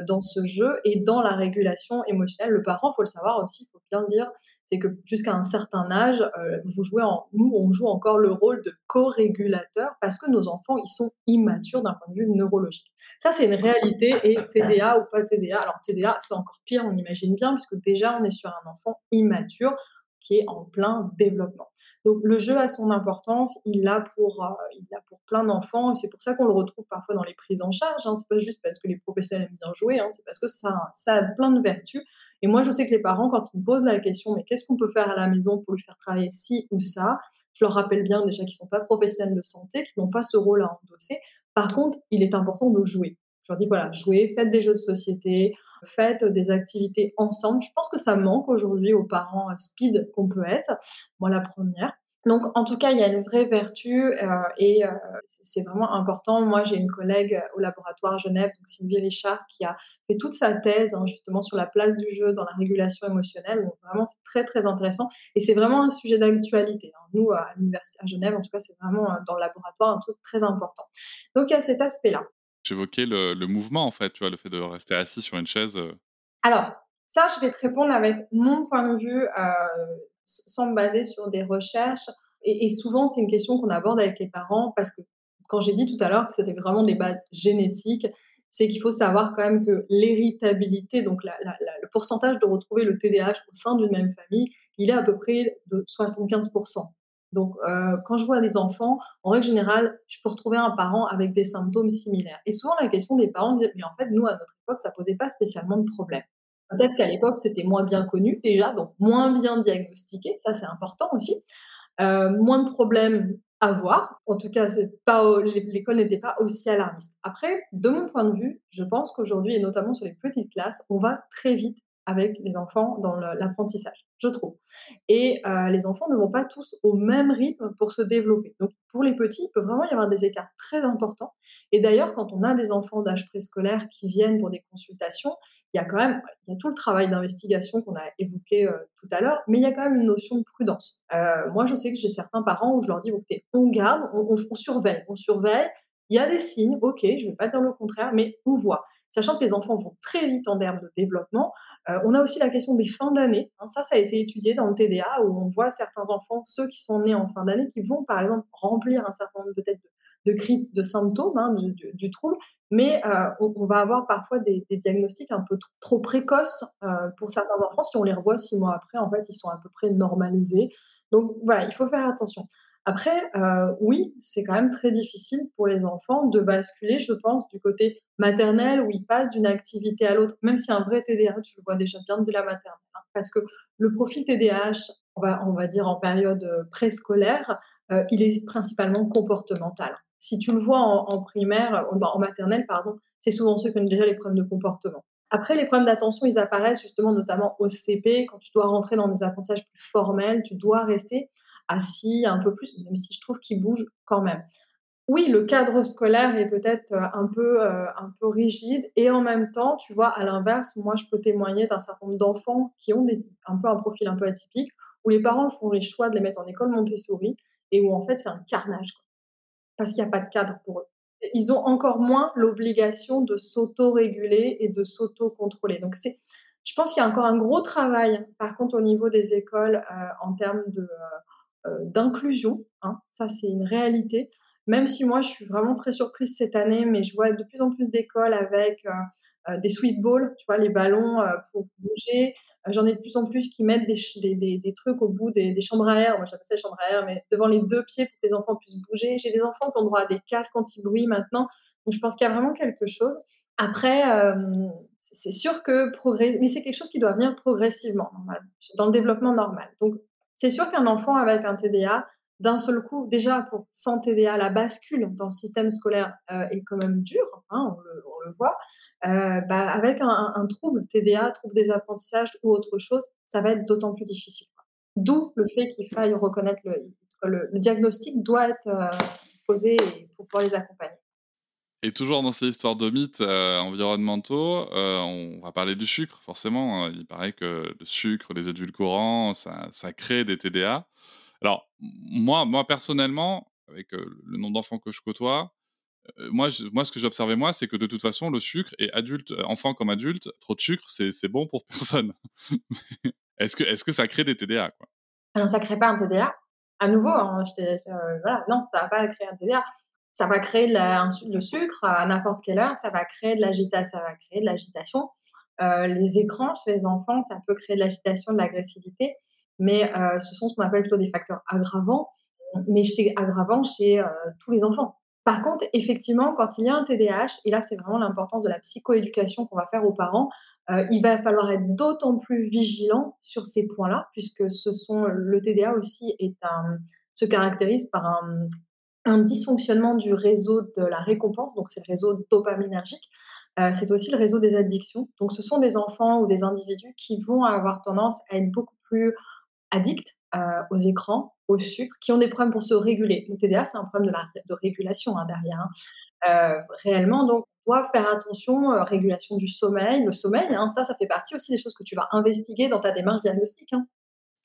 dans ce jeu et dans la régulation émotionnelle. Le parent, faut le savoir aussi, il faut bien le dire, c'est que jusqu'à un certain âge, euh, vous jouez en, nous, on joue encore le rôle de co-régulateur parce que nos enfants, ils sont immatures d'un point de vue neurologique. Ça, c'est une réalité et TDA ou pas TDA. Alors, TDA, c'est encore pire, on imagine bien, puisque déjà, on est sur un enfant immature qui est en plein développement. Donc le jeu a son importance, il l'a pour, euh, pour plein d'enfants, et c'est pour ça qu'on le retrouve parfois dans les prises en charge. Hein. C'est pas juste parce que les professionnels aiment bien jouer, hein, c'est parce que ça, ça a plein de vertus. Et moi, je sais que les parents, quand ils me posent la question, mais qu'est-ce qu'on peut faire à la maison pour lui faire travailler ci ou ça, je leur rappelle bien déjà qu'ils ne sont pas professionnels de santé, qu'ils n'ont pas ce rôle à endosser. Par contre, il est important de jouer. Je leur dis, voilà, jouez, faites des jeux de société, faites des activités ensemble. Je pense que ça manque aujourd'hui aux parents euh, speed qu'on peut être. Moi, la première. Donc, en tout cas, il y a une vraie vertu euh, et euh, c'est vraiment important. Moi, j'ai une collègue au laboratoire à Genève, donc Sylvie Richard, qui a fait toute sa thèse hein, justement sur la place du jeu dans la régulation émotionnelle. Donc, vraiment, c'est très, très intéressant et c'est vraiment un sujet d'actualité. Hein. Nous, à l'université à Genève, en tout cas, c'est vraiment dans le laboratoire un truc très important. Donc, il y a cet aspect-là. J'évoquais le, le, mouvement, en fait, tu vois, le fait de rester assis sur une chaise. Euh. Alors, ça, je vais te répondre avec mon point de vue, euh, sans me baser sur des recherches. Et, souvent, c'est une question qu'on aborde avec les parents, parce que quand j'ai dit tout à l'heure que c'était vraiment des bases génétiques, c'est qu'il faut savoir quand même que l'héritabilité, donc le pourcentage de retrouver le TDAH au sein d'une même famille, il est à peu près de 75%. Donc, euh, quand je vois des enfants, en règle générale, je peux retrouver un parent avec des symptômes similaires. Et souvent, la question des parents, mais en fait, nous, à notre époque, ça posait pas spécialement de problème. Peut-être qu'à l'époque, c'était moins bien connu déjà, donc moins bien diagnostiqué, ça c'est important aussi. Euh, moins de problèmes à voir. En tout cas, l'école n'était pas aussi alarmiste. Après, de mon point de vue, je pense qu'aujourd'hui, et notamment sur les petites classes, on va très vite avec les enfants dans l'apprentissage, je trouve. Et euh, les enfants ne vont pas tous au même rythme pour se développer. Donc pour les petits, il peut vraiment y avoir des écarts très importants. Et d'ailleurs, quand on a des enfants d'âge préscolaire qui viennent pour des consultations, il y a quand même tout le travail d'investigation qu'on a évoqué euh, tout à l'heure, mais il y a quand même une notion de prudence. Euh, moi, je sais que j'ai certains parents où je leur dis, écoutez, on garde, on, on, surveille, on surveille. Il y a des signes, ok, je ne vais pas dire le contraire, mais on voit. Sachant que les enfants vont très vite en termes de développement, euh, on a aussi la question des fins d'année. Hein, ça, ça a été étudié dans le TDA où on voit certains enfants, ceux qui sont nés en fin d'année, qui vont par exemple remplir un certain nombre peut-être de, de, symptômes hein, du, trouble, mais euh, on, va avoir parfois des, diagnostics un peu trop, précoces euh, pour certains enfants. Si on les revoit six mois après, en fait, ils sont à peu près normalisés. Donc voilà, il faut faire attention. Après, euh, oui, c'est quand même très difficile pour les enfants de basculer, je pense, du côté maternel où ils passent d'une activité à l'autre, même si un vrai TDAH, tu le vois déjà bien dès la maternelle. Hein, parce que le profil TDAH, on va, dire en période préscolaire, il est principalement comportemental. Si tu le vois en, primaire, en, en maternelle, pardon, c'est souvent ceux qui ont déjà les problèmes de comportement. Après, les problèmes d'attention, ils apparaissent justement notamment au CP, quand tu dois rentrer dans des apprentissages plus formels, tu dois rester assis un peu plus, même si je trouve qu'il bouge quand même. Oui, le cadre scolaire est peut-être euh, un peu, euh, un peu rigide et en même temps, tu vois, à l'inverse, moi, je peux témoigner d'un certain nombre d'enfants qui ont un peu un profil un peu atypique, où les parents font les choix de les mettre en école Montessori et où en fait, c'est un carnage, parce qu'il n'y a pas de cadre pour eux. Ils ont encore moins l'obligation de s'auto-réguler et de s'auto-contrôler. Donc, c'est, je pense qu'il y a encore un gros travail, par contre, au niveau des écoles, euh, en termes de euh, d'inclusion. Hein, ça, c'est une réalité. Même si moi, je suis vraiment très surprise cette année, mais je vois de plus en plus d'écoles avec euh, euh, des sweet balls, tu vois, les ballons pour bouger. J'en ai de plus en plus qui mettent des, trucs au bout des, chambres à air. Moi, j'appelle ça les chambres à air, mais devant les deux pieds pour que les enfants puissent bouger. J'ai des enfants qui ont droit à des casques anti-bruit maintenant. Donc, je pense qu'il y a vraiment quelque chose. Après, c'est sûr que mais c'est quelque chose qui doit venir progressivement, dans le développement normal. Donc, c'est sûr qu'un enfant avec un TDA, d'un seul coup, déjà pour sans TDA, la bascule dans le système scolaire euh, est quand même dure, hein, on, le, voit. Euh, bah, avec un, trouble TDA, trouble des apprentissages ou autre chose, ça va être d'autant plus difficile. D'où le fait qu'il faille reconnaître le, le, diagnostic doit être euh, posé pour pouvoir les accompagner. Et toujours dans ces histoires de mythes euh, environnementaux, on va parler du sucre, forcément. Hein. Il paraît que le sucre, les édulcorants, ça, crée des TDA. Alors, moi, moi personnellement, avec le nombre d'enfants que je côtoie, moi, moi, ce que j'observais, moi, c'est que de toute façon, le sucre, et adulte, enfant comme adulte, trop de sucre, c'est bon pour personne. Est-ce que, est que ça crée des TDA Alors, ça crée pas un TDA. À nouveau, hein, voilà, non, ça va pas créer un TDA. Ça va créer le sucre à n'importe quelle heure, ça va créer de l'agitation, ça va créer de l'agitation. Euh, les écrans chez les enfants, ça peut créer de l'agitation, de l'agressivité, mais euh, ce sont ce qu'on appelle plutôt des facteurs aggravants, mais c'est aggravant chez euh, tous les enfants. Par contre, effectivement, quand il y a un TDAH, et là c'est vraiment l'importance de la psychoéducation qu'on va faire aux parents, il va falloir être d'autant plus vigilant sur ces points-là, puisque ce sont le TDA aussi est se caractérise par un, un dysfonctionnement du réseau de la récompense, donc c'est le réseau dopaminergique. Euh, c'est aussi le réseau des addictions. Donc, ce sont des enfants ou des individus qui vont avoir tendance à être beaucoup plus addicts euh, aux écrans, au sucre, qui ont des problèmes pour se réguler. Le TDA, c'est un problème de, régulation hein, derrière. Hein. Euh, réellement, donc, on doit faire attention, régulation du sommeil. Le sommeil, hein, ça, ça fait partie aussi des choses que tu vas investiguer dans ta démarche diagnostique.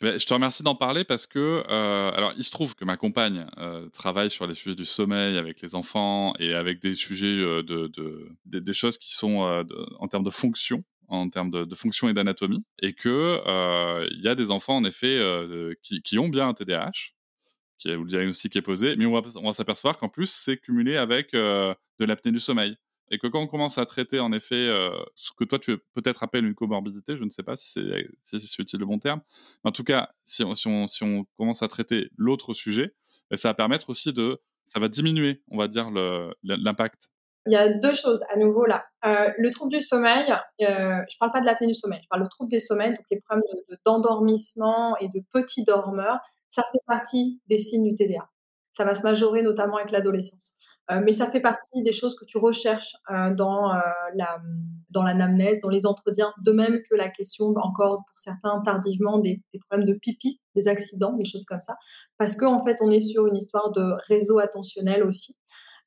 Je te remercie d'en parler parce que, euh, alors, il se trouve que ma compagne euh, travaille sur les sujets du sommeil avec les enfants et avec des sujets euh, de, des choses qui sont en termes de fonction, en termes de, de fonction et d'anatomie, et que il y a des enfants en effet qui, qui, ont bien un TDAH, qui où le diagnostic est posé, mais on va, on va s'apercevoir qu'en plus c'est cumulé avec de l'apnée du sommeil et que quand on commence à traiter en effet euh, ce que toi tu peut-être appelles une comorbidité, je ne sais pas si c'est si utile le bon terme, mais en tout cas si on, si on, si on commence à traiter l'autre sujet, ben, ça va permettre aussi de, ça va diminuer, on va dire l'impact. Il y a deux choses à nouveau là. Euh, le trouble du sommeil, euh, je ne parle pas de l'apnée du sommeil, je parle du trouble des sommeils, donc les problèmes d'endormissement et de petits dormeurs, ça fait partie des signes du TDA. Ça va se majorer notamment avec l'adolescence. Euh, mais ça fait partie des choses que tu recherches dans la dans l'anamnèse, dans les entretiens, de même que la question, encore pour certains tardivement, des, problèmes de pipi, des accidents, des choses comme ça, parce qu'en en fait, on est sur une histoire de réseau attentionnel aussi.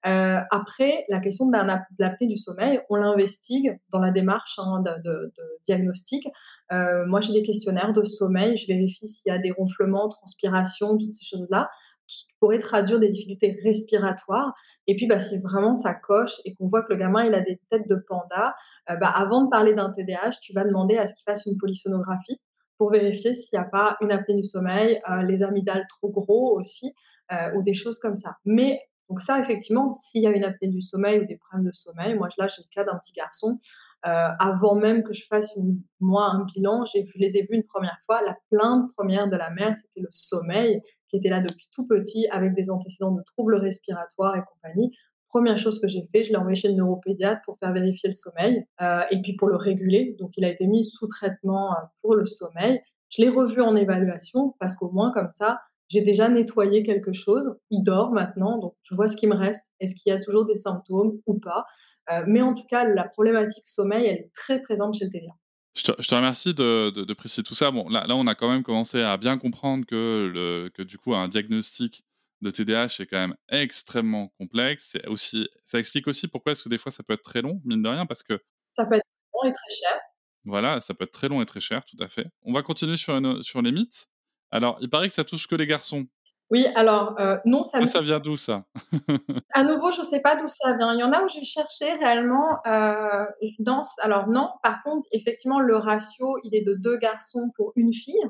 Après, la question de l'apnée du sommeil, on l'investigue dans la démarche hein, de, diagnostic. moi, j'ai des questionnaires de sommeil, je vérifie s'il y a des ronflements, transpiration, toutes ces choses-là qui pourraient traduire des difficultés respiratoires. Et puis, bah, si vraiment ça coche et qu'on voit que le gamin il a des têtes de panda, euh, bah, avant de parler d'un TDAH, tu vas demander à ce qu'il fasse une polysonographie pour vérifier s'il n'y a pas une apnée du sommeil, euh, les amygdales trop gros aussi, euh, ou des choses comme ça. Mais donc ça, effectivement, s'il y a une apnée du sommeil ou des problèmes de sommeil, moi là j'ai le cas d'un petit garçon. avant même que je fasse moi un bilan, j'ai les ai vus une première fois. La plainte première de la mère, c'était le sommeil qui était là depuis tout petit avec des antécédents de troubles respiratoires et compagnie. Première chose que j'ai fait, je l'ai envoyé chez le neuropédiatre pour faire vérifier le sommeil euh, et puis pour le réguler. Donc il a été mis sous traitement euh, pour le sommeil. Je l'ai revu en évaluation parce qu'au moins comme ça, j'ai déjà nettoyé quelque chose. Il dort maintenant, donc je vois ce qui me reste. Est-ce qu'il y a toujours des symptômes ou pas euh, Mais en tout cas, la problématique sommeil, elle est très présente chez le TDA. Je te, remercie de, préciser tout ça. Bon, là, là, on a quand même commencé à bien comprendre que, le, que du coup, un diagnostic de TDAH est quand même extrêmement complexe. aussi, ça explique aussi pourquoi est-ce que des fois ça peut être très long, mine de rien, parce que ça peut être long et très cher. Voilà, ça peut être très long et très cher, tout à fait. On va continuer sur, sur les mythes. Alors, il paraît que ça touche que les garçons. Oui, alors euh, non, ça. Ça, ça vient d'où ça? À nouveau, je ne sais pas d'où ça vient. Il y en a où j'ai cherché réellement euh, danse. Alors non, par contre, effectivement, le ratio, il est de deux garçons pour une fille.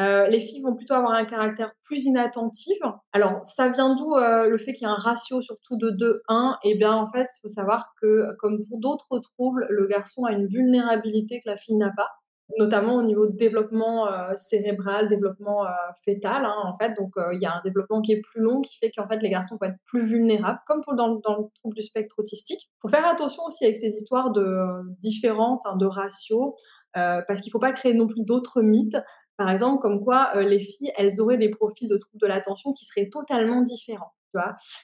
Euh, les filles vont plutôt avoir un caractère plus inattentif. Alors, ça vient d'où le fait qu'il y a un ratio surtout de 2-1 Eh bien, en fait, il faut savoir que, comme pour d'autres troubles, le garçon a une vulnérabilité que la fille n'a pas notamment au niveau de développement euh, cérébral, développement euh, fœtal, hein, en fait. Donc, euh, il y a un développement qui est plus long, qui fait qu'en fait, les garçons vont être plus vulnérables, comme pour, dans, le trouble du spectre autistique. Il faut faire attention aussi avec ces histoires de différence, hein, de ratio, parce qu'il ne faut pas créer non plus d'autres mythes. Par exemple, comme quoi les filles, elles auraient des profils de troubles de l'attention qui seraient totalement différents.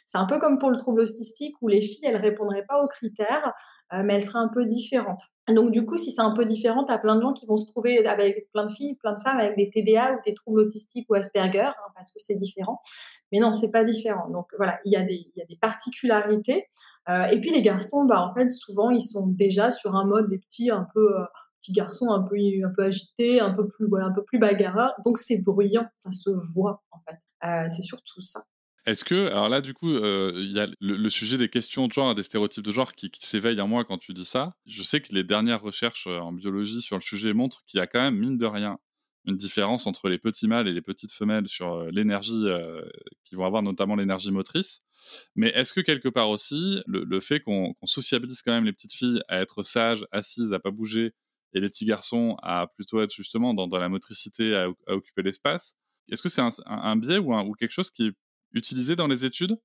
C'est un peu comme pour le trouble autistique où les filles, elles répondraient pas aux critères, mais elles seraient un peu différentes. Donc, du coup, si c'est un peu différent, tu as plein de gens qui vont se trouver avec plein de filles, plein de femmes avec des TDA ou des troubles autistiques ou Asperger, hein, parce que c'est différent. Mais non, c'est pas différent. Donc, voilà, il y, a des, particularités. Euh, et puis, les garçons, bah, en fait, souvent, ils sont déjà sur un mode des petits, un peu. Euh, petits garçons un peu, un peu agités, un peu plus, voilà, un peu plus bagarreurs. Donc, c'est bruyant, ça se voit, en fait. Euh, c'est surtout ça. Est-ce que, alors là, du coup, euh, il y a le, sujet des questions de genre, des stéréotypes de genre qui, s'éveillent en moi quand tu dis ça. Je sais que les dernières recherches euh, en biologie sur le sujet montrent qu'il y a quand même, mine de rien, une différence entre les petits mâles et les petites femelles sur l'énergie qu'ils vont avoir, notamment l'énergie motrice. Mais est-ce que quelque part aussi, le, fait qu'on sociabilise quand même les petites filles à être sages, assises, à pas bouger, et les petits garçons à plutôt être justement dans, la motricité, à, occuper l'espace, est-ce que c'est un, biais ou, ou quelque chose qui est utilisé dans les études?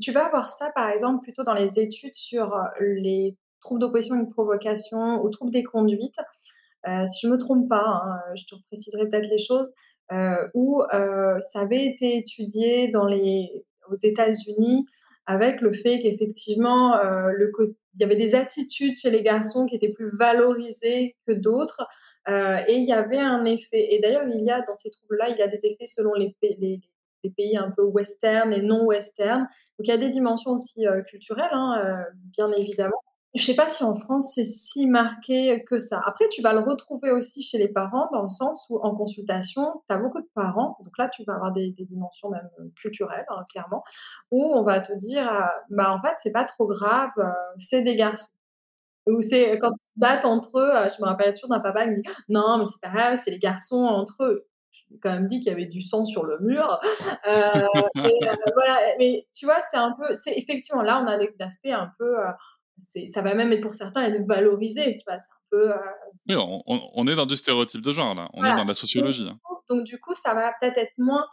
Tu vas avoir ça, par exemple, plutôt dans les études sur les troubles d'opposition et de provocation ou troubles des conduites. Euh, si je ne me trompe pas, hein, je te préciserai peut-être les choses, euh, où euh, ça avait été étudié dans les, aux États-Unis avec le fait qu'effectivement, il y avait des attitudes chez les garçons qui étaient plus valorisées que d'autres. et il y avait un effet. Et d'ailleurs, il y a dans ces troubles-là, il y a des effets selon les, les pays un peu western et non western. Donc il y a des dimensions aussi culturelles, hein, bien évidemment. Je ne sais pas si en France c'est si marqué que ça. Après, tu vas le retrouver aussi chez les parents dans le sens où en consultation, tu as beaucoup de parents, donc là tu vas avoir des, dimensions même euh, culturelles, hein, clairement, où on va te dire, euh, bah en fait c'est pas trop grave, euh, c'est des garçons. Ou c'est quand ils se battent entre eux, je me rappelle toujours d'un papa qui me dit, non mais c'est pas grave, c'est les garçons entre eux quand même dit qu'il y avait du sang sur le mur. voilà, mais tu vois, c'est un peu, c'est effectivement là, on a des aspects un peu, ça va même être pour certains être valorisé. Tu vois, c'est un peu. Euh, oui, on, est dans du stéréotype de genre là. On est dans la sociologie. Hein. Donc du, coup, ça va peut-être être moins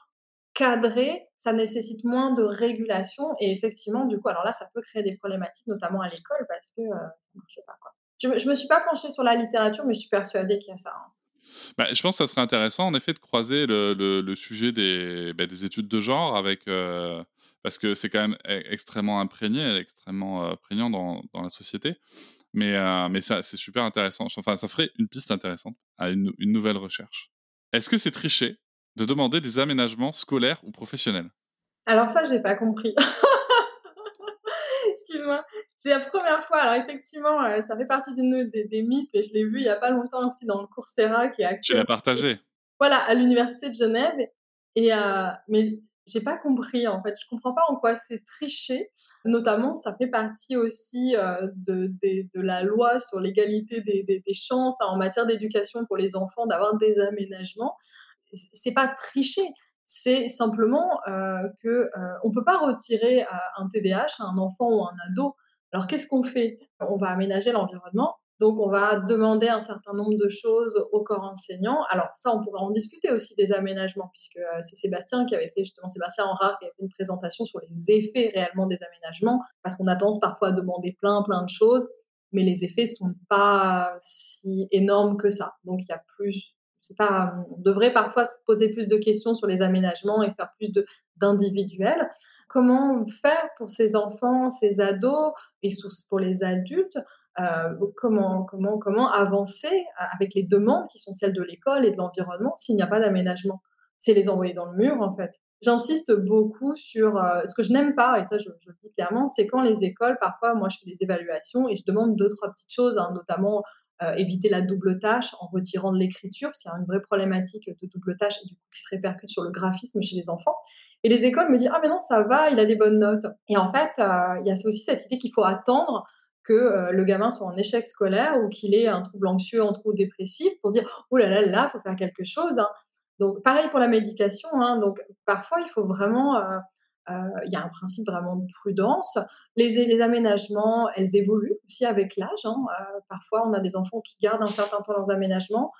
cadré, ça nécessite moins de régulation et effectivement, du coup, alors là, ça peut créer des problématiques, notamment à l'école, parce que euh, ça marche pas. Quoi. Je, ne me suis pas penchée sur la littérature, mais je suis persuadée qu'il y a ça. Hein. Bah, je pense que ça serait intéressant, en effet, de croiser le, sujet des, bah, des, études de genre avec, euh, parce que c'est quand même e-, extrêmement imprégné, extrêmement euh, prégnant dans, la société. Mais, euh, mais ça, c'est super intéressant. Enfin, ça ferait une piste intéressante à une, une nouvelle recherche. Est-ce que c'est triché de demander des aménagements scolaires ou professionnels? Alors ça, j'ai pas compris. Excuse-moi. C'est la première fois. Alors effectivement, euh, ça fait partie des, des, des, mythes et je l'ai vu il y a pas longtemps aussi dans le cours Coursera qui est actuel. Tu l'as partagé. Voilà, à l'université de Genève. Et mais j'ai pas compris en fait. Je comprends pas en quoi c'est triché. Notamment, ça fait partie aussi euh, de, de, de, la loi sur l'égalité des, des, chances en matière d'éducation pour les enfants d'avoir des aménagements. C'est pas tricher, c'est simplement euh, que euh, on peut pas retirer euh, un TDAH à un enfant ou un ado. Alors qu'est-ce qu'on fait? On va aménager l'environnement donc, on va demander un certain nombre de choses au corps enseignant. Alors, ça, on pourrait en discuter aussi des aménagements, puisque euh, c'est Sébastien qui avait fait, justement, Sébastien Enrard qui avait fait une présentation sur les effets réellement des aménagements, parce qu'on a tendance parfois à demander plein, plein de choses, mais les effets sont pas si énormes que ça. Donc, il y a plus, pas, on devrait parfois se poser plus de questions sur les aménagements et faire plus d'individuels. Comment faire pour ces enfants, ces ados et pour les adultes euh, comment, comment, comment avancer avec les demandes qui sont celles de l'école et de l'environnement s'il n'y a pas d'aménagement? C'est les envoyer dans le mur, en fait. J'insiste beaucoup sur euh, ce que je n'aime pas, et ça je, le dis clairement, c'est quand les écoles, parfois, moi je fais des évaluations et je demande deux, trois petites choses, hein, notamment euh, éviter la double tâche en retirant de l'écriture, parce qu'il y a une vraie problématique de double tâche qui se répercute sur le graphisme chez les enfants. Et les écoles me disent Ah, mais non, ça va, il a des bonnes notes. Et en fait, il y a aussi cette idée qu'il faut attendre que euh, le gamin soit en échec scolaire ou qu'il ait un trouble anxieux, un trouble dépressif, pour dire oh là là là, faut faire quelque chose. Hein. Donc pareil pour la médication. Hein. donc parfois il faut vraiment, euh, euh, il y a un principe vraiment de prudence. Les, les aménagements, elles évoluent aussi avec l'âge. Hein. parfois on a des enfants qui gardent un certain temps leurs aménagements.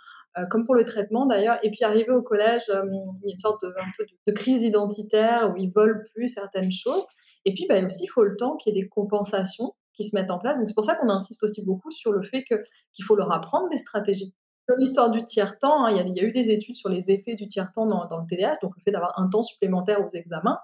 Comme pour le traitement d'ailleurs, et puis arrivé au collège, il y a une sorte de, un peu de, crise identitaire où ils veulent plus certaines choses. Et puis, bah, aussi, il faut le temps qu'il y ait des compensations qui se mettent en place. Donc c'est pour ça qu'on insiste aussi beaucoup sur le fait qu'il faut leur apprendre des stratégies. Comme l'histoire du tiers-temps, hein, il, y a, eu des études sur les effets du tiers-temps dans, le TDAH, donc le fait d'avoir un temps supplémentaire aux examens.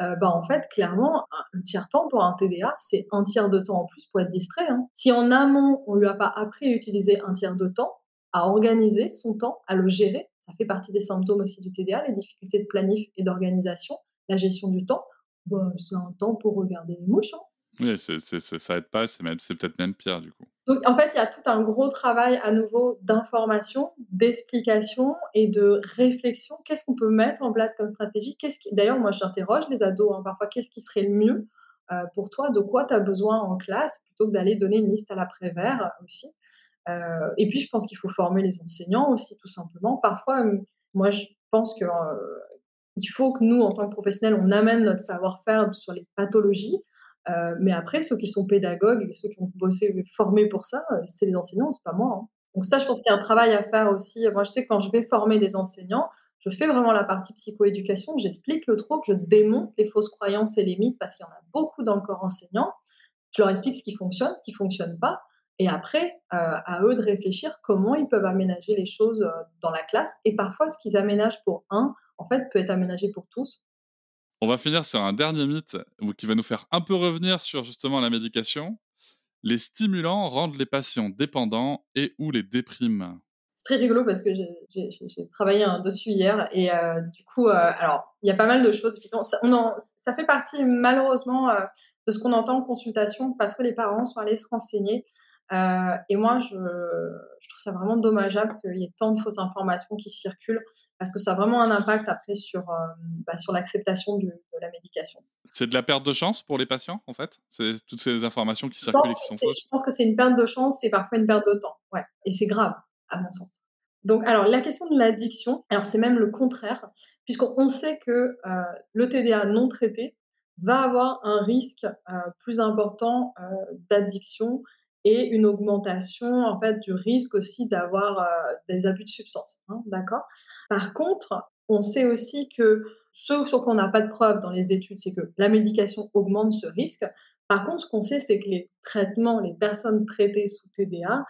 Euh, bah, en fait, clairement, le tiers-temps pour un TDA, c'est un tiers de temps en plus pour être distrait. Hein. Si en amont, on ne lui a pas appris à utiliser un tiers de temps, à organiser son temps, à le gérer, ça fait partie des symptômes aussi du TDA, les difficultés de planif et d'organisation, la gestion du temps, bah, c'est un temps pour regarder les mouches. Hein. Oui, c'est, c'est, ça aide pas, c'est, même, c'est peut-être même pire du coup. Donc en fait, il y a tout un gros travail à nouveau d'information, d'explication et de réflexion. Qu'est-ce qu'on peut mettre en place comme stratégie? Qu'est-ce qui... D'ailleurs, moi j'interroge les ados hein, parfois, qu'est-ce qui serait le mieux euh, pour toi? De quoi tu as besoin en classe? Plutôt que d'aller donner une liste à l'après-vert aussi et puis je pense qu'il faut former les enseignants aussi, tout simplement. Parfois, moi, je pense que il faut que nous, en tant que professionnels, on amène notre savoir-faire sur les pathologies. Euh, mais après, ceux qui sont pédagogues et ceux qui ont bossé, formés pour ça, euh, c'est les enseignants, c'est pas moi. Hein. Donc ça, je pense qu'il y a un travail à faire aussi. Moi, je sais que quand je vais former des enseignants, je fais vraiment la partie psychoéducation, j'explique le trouble, je démonte les fausses croyances et les mythes parce qu'il y en a beaucoup dans le corps enseignant. Je leur explique ce qui fonctionne, ce qui fonctionne pas. Et après, euh, à eux de réfléchir comment ils peuvent aménager les choses dans la classe. Et parfois, ce qu'ils aménagent pour un, en fait, peut être aménagé pour tous. On va finir sur un dernier mythe qui va nous faire un peu revenir sur justement la médication. Les stimulants rendent les patients dépendants et ou les dépriment. C'est très rigolo parce que j'ai travaillé dessus hier et euh, du coup, euh, alors il y a pas mal de choses. Ça, ça fait partie malheureusement euh, de ce qu'on entend en consultation parce que les parents sont allés se renseigner euh, et moi, je, je, trouve ça vraiment dommageable qu'il y ait tant de fausses informations qui circulent parce que ça a vraiment un impact après sur, euh, bah, sur l'acceptation de la médication. C'est de la perte de chance pour les patients, en fait? C'est toutes ces informations qui circulent et qui sont fausses? Je pense que c'est une perte de chance et parfois une perte de temps. Ouais. Et c'est grave, à mon sens. Donc, alors, la question de l'addiction, alors c'est même le contraire, puisqu'on sait que euh, le TDA non traité va avoir un risque plus important d'addiction et une augmentation en fait du risque aussi d'avoir euh, des abus de substances. Hein, d'accord? Par contre, on sait aussi que ce sur quoi on n'a pas de preuves dans les études, c'est que la médication augmente ce risque. Par contre, ce qu'on sait, c'est que les traitements, les personnes traitées sous TDA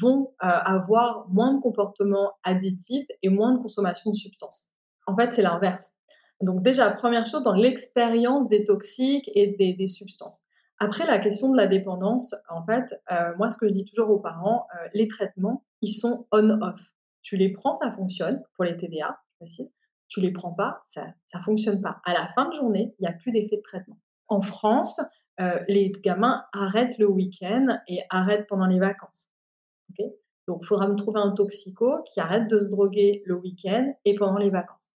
vont euh, avoir moins de comportements additifs et moins de consommation de substances. En fait, c'est l'inverse. Donc déjà, première chose, dans l'expérience des toxiques et des substances. Après, la question de la dépendance, en fait, euh, moi, ce que je dis toujours aux parents, euh, les traitements, ils sont on-off. Tu les prends, ça fonctionne pour les TDA, aussi. Tu les prends pas, ça ne fonctionne pas. À la fin de journée, il n'y a plus d'effet de traitement. En France, euh, les gamins arrêtent le week-end et arrêtent pendant les vacances. Donc, il faudra me trouver un toxico qui arrête de se droguer le week-end et pendant les vacances.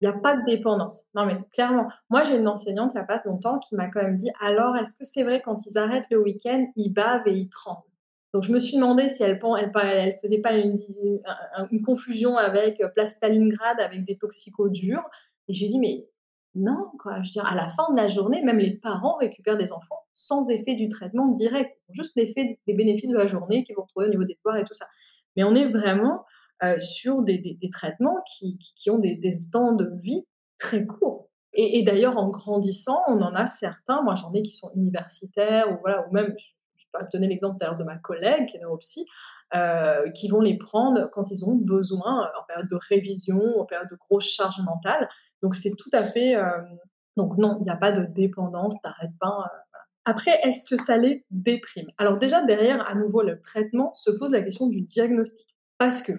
Il n'y a pas de dépendance. Non, mais clairement, moi j'ai une enseignante il n'y a pas longtemps qui m'a quand même dit alors, est-ce que c'est vrai quand ils arrêtent le week-end, ils bavent et ils tremblent? Donc je me suis demandé si elle ne faisait pas une, une, confusion avec euh, Place Stalingrad, avec des toxicos durs. Et je lui ai dit mais non, quoi. Je veux dire, à la fin de la journée, même les parents récupèrent des enfants sans effet du traitement direct. Juste l'effet des bénéfices de la journée qu'ils vont retrouver au niveau des devoirs et tout ça. Mais on est vraiment euh, sur des, traitements qui, ont des, temps de vie très courts. Et, d'ailleurs, en grandissant, on en a certains, moi j'en ai qui sont universitaires, ou, voilà, ou même, je vais donner l'exemple d'ailleurs de ma collègue qui est neuropsy, euh, qui vont les prendre quand ils ont besoin, en période de révision, en période de grosse charge mentale. Donc c'est tout à fait... Euh, donc non, il n'y a pas de dépendance, t'arrêtes pas. Après, est-ce que ça les déprime? Alors déjà, derrière, à nouveau, le traitement se pose la question du diagnostic. Parce que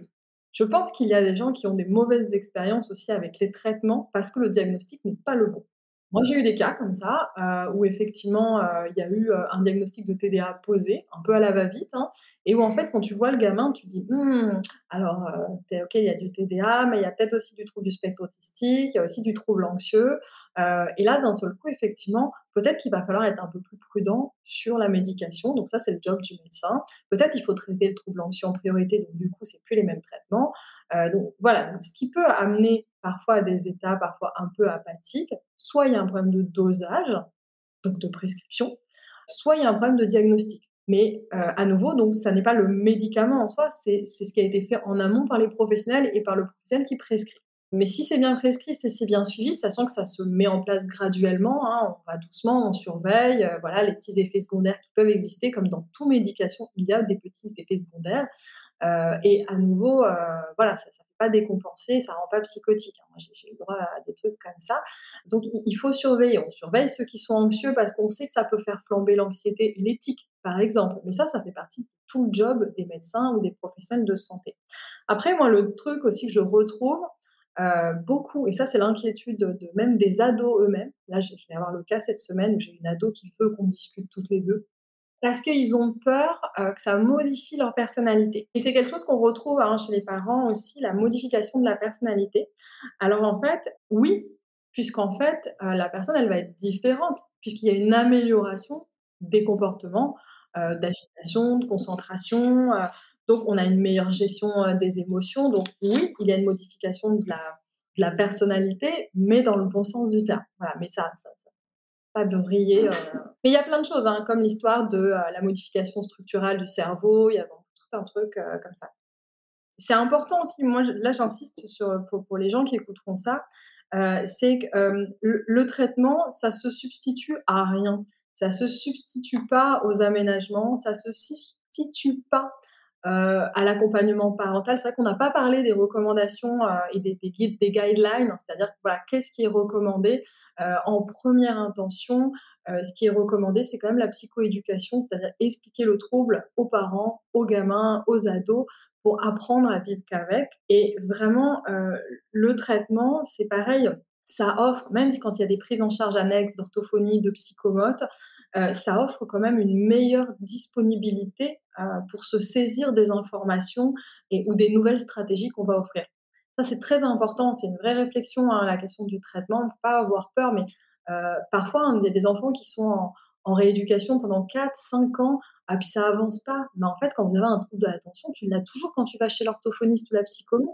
je pense qu'il y a des gens qui ont des mauvaises expériences aussi avec les traitements parce que le diagnostic n'est pas le bon. Moi, j'ai eu des cas comme ça, euh, où effectivement, euh, il y a eu euh, un diagnostic de TDA posé, un peu à la va-vite, hein, et où en fait, quand tu vois le gamin, tu te dis, «Hmm, alors, ok, il y a du TDA, mais il y a peut-être aussi du trouble du spectre autistique, il y a aussi du trouble anxieux. et là, d'un seul coup, effectivement, peut-être qu'il va falloir être un peu plus prudent sur la médication. Donc ça, c'est le job du médecin. Peut-être il faut traiter le trouble anxieux en priorité, donc du coup, c'est plus les mêmes traitements. donc voilà, ce qui peut amener parfois à des états parfois un peu apathiques. Soit il y a un problème de dosage, donc de prescription, soit il y a un problème de diagnostic. Mais euh, à nouveau, donc ça n'est pas le médicament en soi, c'est ce qui a été fait en amont par les professionnels et par le professionnel qui prescrit. Mais si c'est bien prescrit, si c'est bien suivi, sachant que ça se met en place graduellement, hein, on va doucement, on surveille, euh, voilà, les petits effets secondaires qui peuvent exister, comme dans toute médication, il y a des petits effets secondaires. Euh, et à nouveau, voilà, ça, ça pas décompenser, ça rend pas psychotique. Hein. J'ai eu droit à des trucs comme ça. Donc, il faut surveiller. On surveille ceux qui sont anxieux parce qu'on sait que ça peut faire flamber l'anxiété l'éthique, par exemple. Mais ça, ça fait partie de tout le job des médecins ou des professionnels de santé. Après, moi, le truc aussi que je retrouve euh, beaucoup, et ça, c'est l'inquiétude de, même des ados eux-mêmes. Là, je vais avoir le cas cette semaine où j'ai une ado qui veut qu'on discute toutes les deux parce qu'ils ont peur euh, que ça modifie leur personnalité. Et c'est quelque chose qu'on retrouve hein, chez les parents aussi, la modification de la personnalité. Alors en fait, oui, puisqu'en fait, euh, la personne, elle va être différente, puisqu'il y a une amélioration des comportements euh, d'agitation, de concentration, Donc, on a une meilleure gestion des émotions. Donc, oui, il y a une modification de la, personnalité, mais dans le bon sens du terme. Voilà, mais ça, ça pas briller. Mais il y a plein de choses, hein, comme l'histoire de la modification structurelle du cerveau. Il y a tout un truc comme ça. C'est important aussi, moi là j'insiste sur pour, les gens qui écouteront ça, euh, c'est que euh, le, traitement, ça se substitue à rien. Ça se substitue pas aux aménagements, ça se substitue pas euh, à l'accompagnement parental. C'est vrai qu'on n'a pas parlé des recommandations et des, des, guides, des guidelines, c'est-à-dire voilà, qu'est-ce qui est recommandé en première intention. ce qui est recommandé, c'est quand même la psychoéducation, c'est-à-dire expliquer le trouble aux parents, aux gamins, aux ados, pour apprendre à vivre qu'avec. Et vraiment, euh, le traitement, c'est pareil, ça offre, même quand il y a des prises en charge annexes d'orthophonie, de psychomote, euh, ça offre quand même une meilleure disponibilité euh, pour se saisir des informations et, ou des nouvelles stratégies qu'on va offrir. Ça, c'est très important, c'est une vraie réflexion, hein, la question du traitement. Ne pas avoir peur, mais parfois, hein, il y a des enfants qui sont en, rééducation pendant 4-5 ans ah, puis ça avance pas. Mais en fait, quand vous avez un trouble de l'attention, tu l'as toujours quand tu vas chez l'orthophoniste ou la psychologue.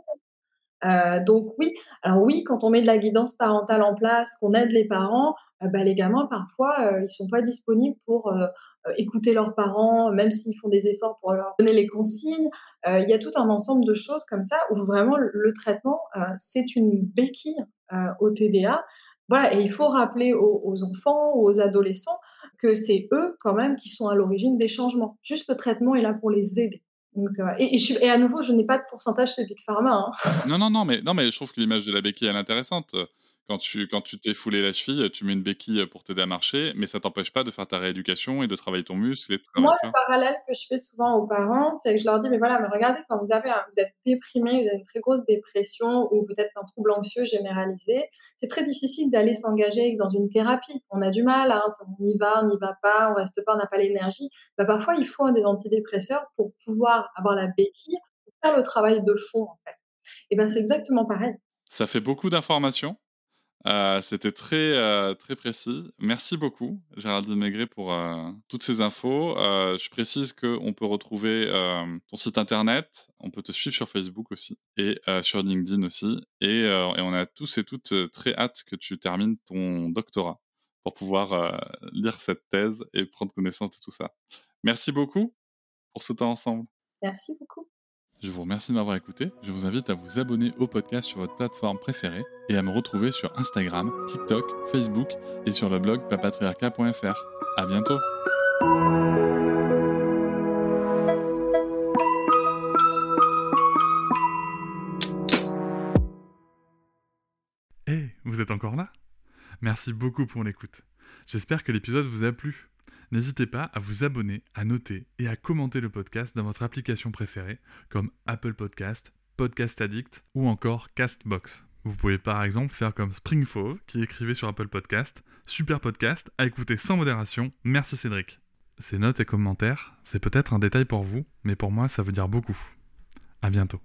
Euh, donc oui, alors oui, quand on met de la guidance parentale en place, qu'on aide les parents, euh, bah, les gamins parfois euh, ils sont pas disponibles pour euh, écouter leurs parents, même s'ils font des efforts pour leur donner les consignes. Il y a tout un ensemble de choses comme ça où vraiment le, le traitement c'est une béquille au TDA. Voilà, et il faut rappeler aux, aux enfants, aux adolescents que c'est eux quand même qui sont à l'origine des changements. Juste le traitement est là pour les aider. Euh, et, et, à nouveau, je n'ai pas de pourcentage chez Big Pharma. Hein. Non, non, non, mais, non, mais je trouve que l'image de la béquille est intéressante. Quand tu quand tu t'es foulé la cheville, tu mets une béquille pour t'aider à marcher, mais ça t'empêche pas de faire ta rééducation et de travailler ton muscle. Et Moi, le parallèle que je fais souvent aux parents, c'est que je leur dis, mais voilà, mais regardez, quand vous, avez vous êtes déprimé, vous avez une très grosse dépression ou peut-être un trouble anxieux généralisé, c'est très difficile d'aller s'engager dans une thérapie. On a du mal, hein, on y va, on n'y va pas, on reste pas, on n'a pas l'énergie. Bah, parfois, il faut des antidépresseurs pour pouvoir avoir la béquille, pour faire le travail de fond, en fait. Et ben c'est exactement pareil. Ça fait beaucoup d'informations. Euh, c'était très, euh, très précis. Merci beaucoup, Géraldine Maigret, pour euh, toutes ces infos. je précise qu'on peut retrouver ton site internet, on peut te suivre sur Facebook aussi, et sur LinkedIn aussi. Et, et, on a tous et toutes très hâte que tu termines ton doctorat pour pouvoir lire cette thèse et prendre connaissance de tout ça. Merci beaucoup pour ce temps ensemble. Merci beaucoup. Je vous remercie de m'avoir écouté. Je vous invite à vous abonner au podcast sur votre plateforme préférée et à me retrouver sur Instagram, TikTok, Facebook et sur le blog papatriarca.fr. À bientôt! Hé, vous êtes encore là? Merci beaucoup pour l'écoute. J'espère que l'épisode vous a plu. N'hésitez pas à vous abonner, à noter et à commenter le podcast dans votre application préférée, comme Apple Podcast, Podcast Addict ou encore Castbox. Vous pouvez par exemple faire comme Springfove qui écrivait sur Apple Podcast Super podcast à écouter sans modération, merci Cédric. Ces notes et commentaires, c'est peut-être un détail pour vous, mais pour moi ça veut dire beaucoup. À bientôt.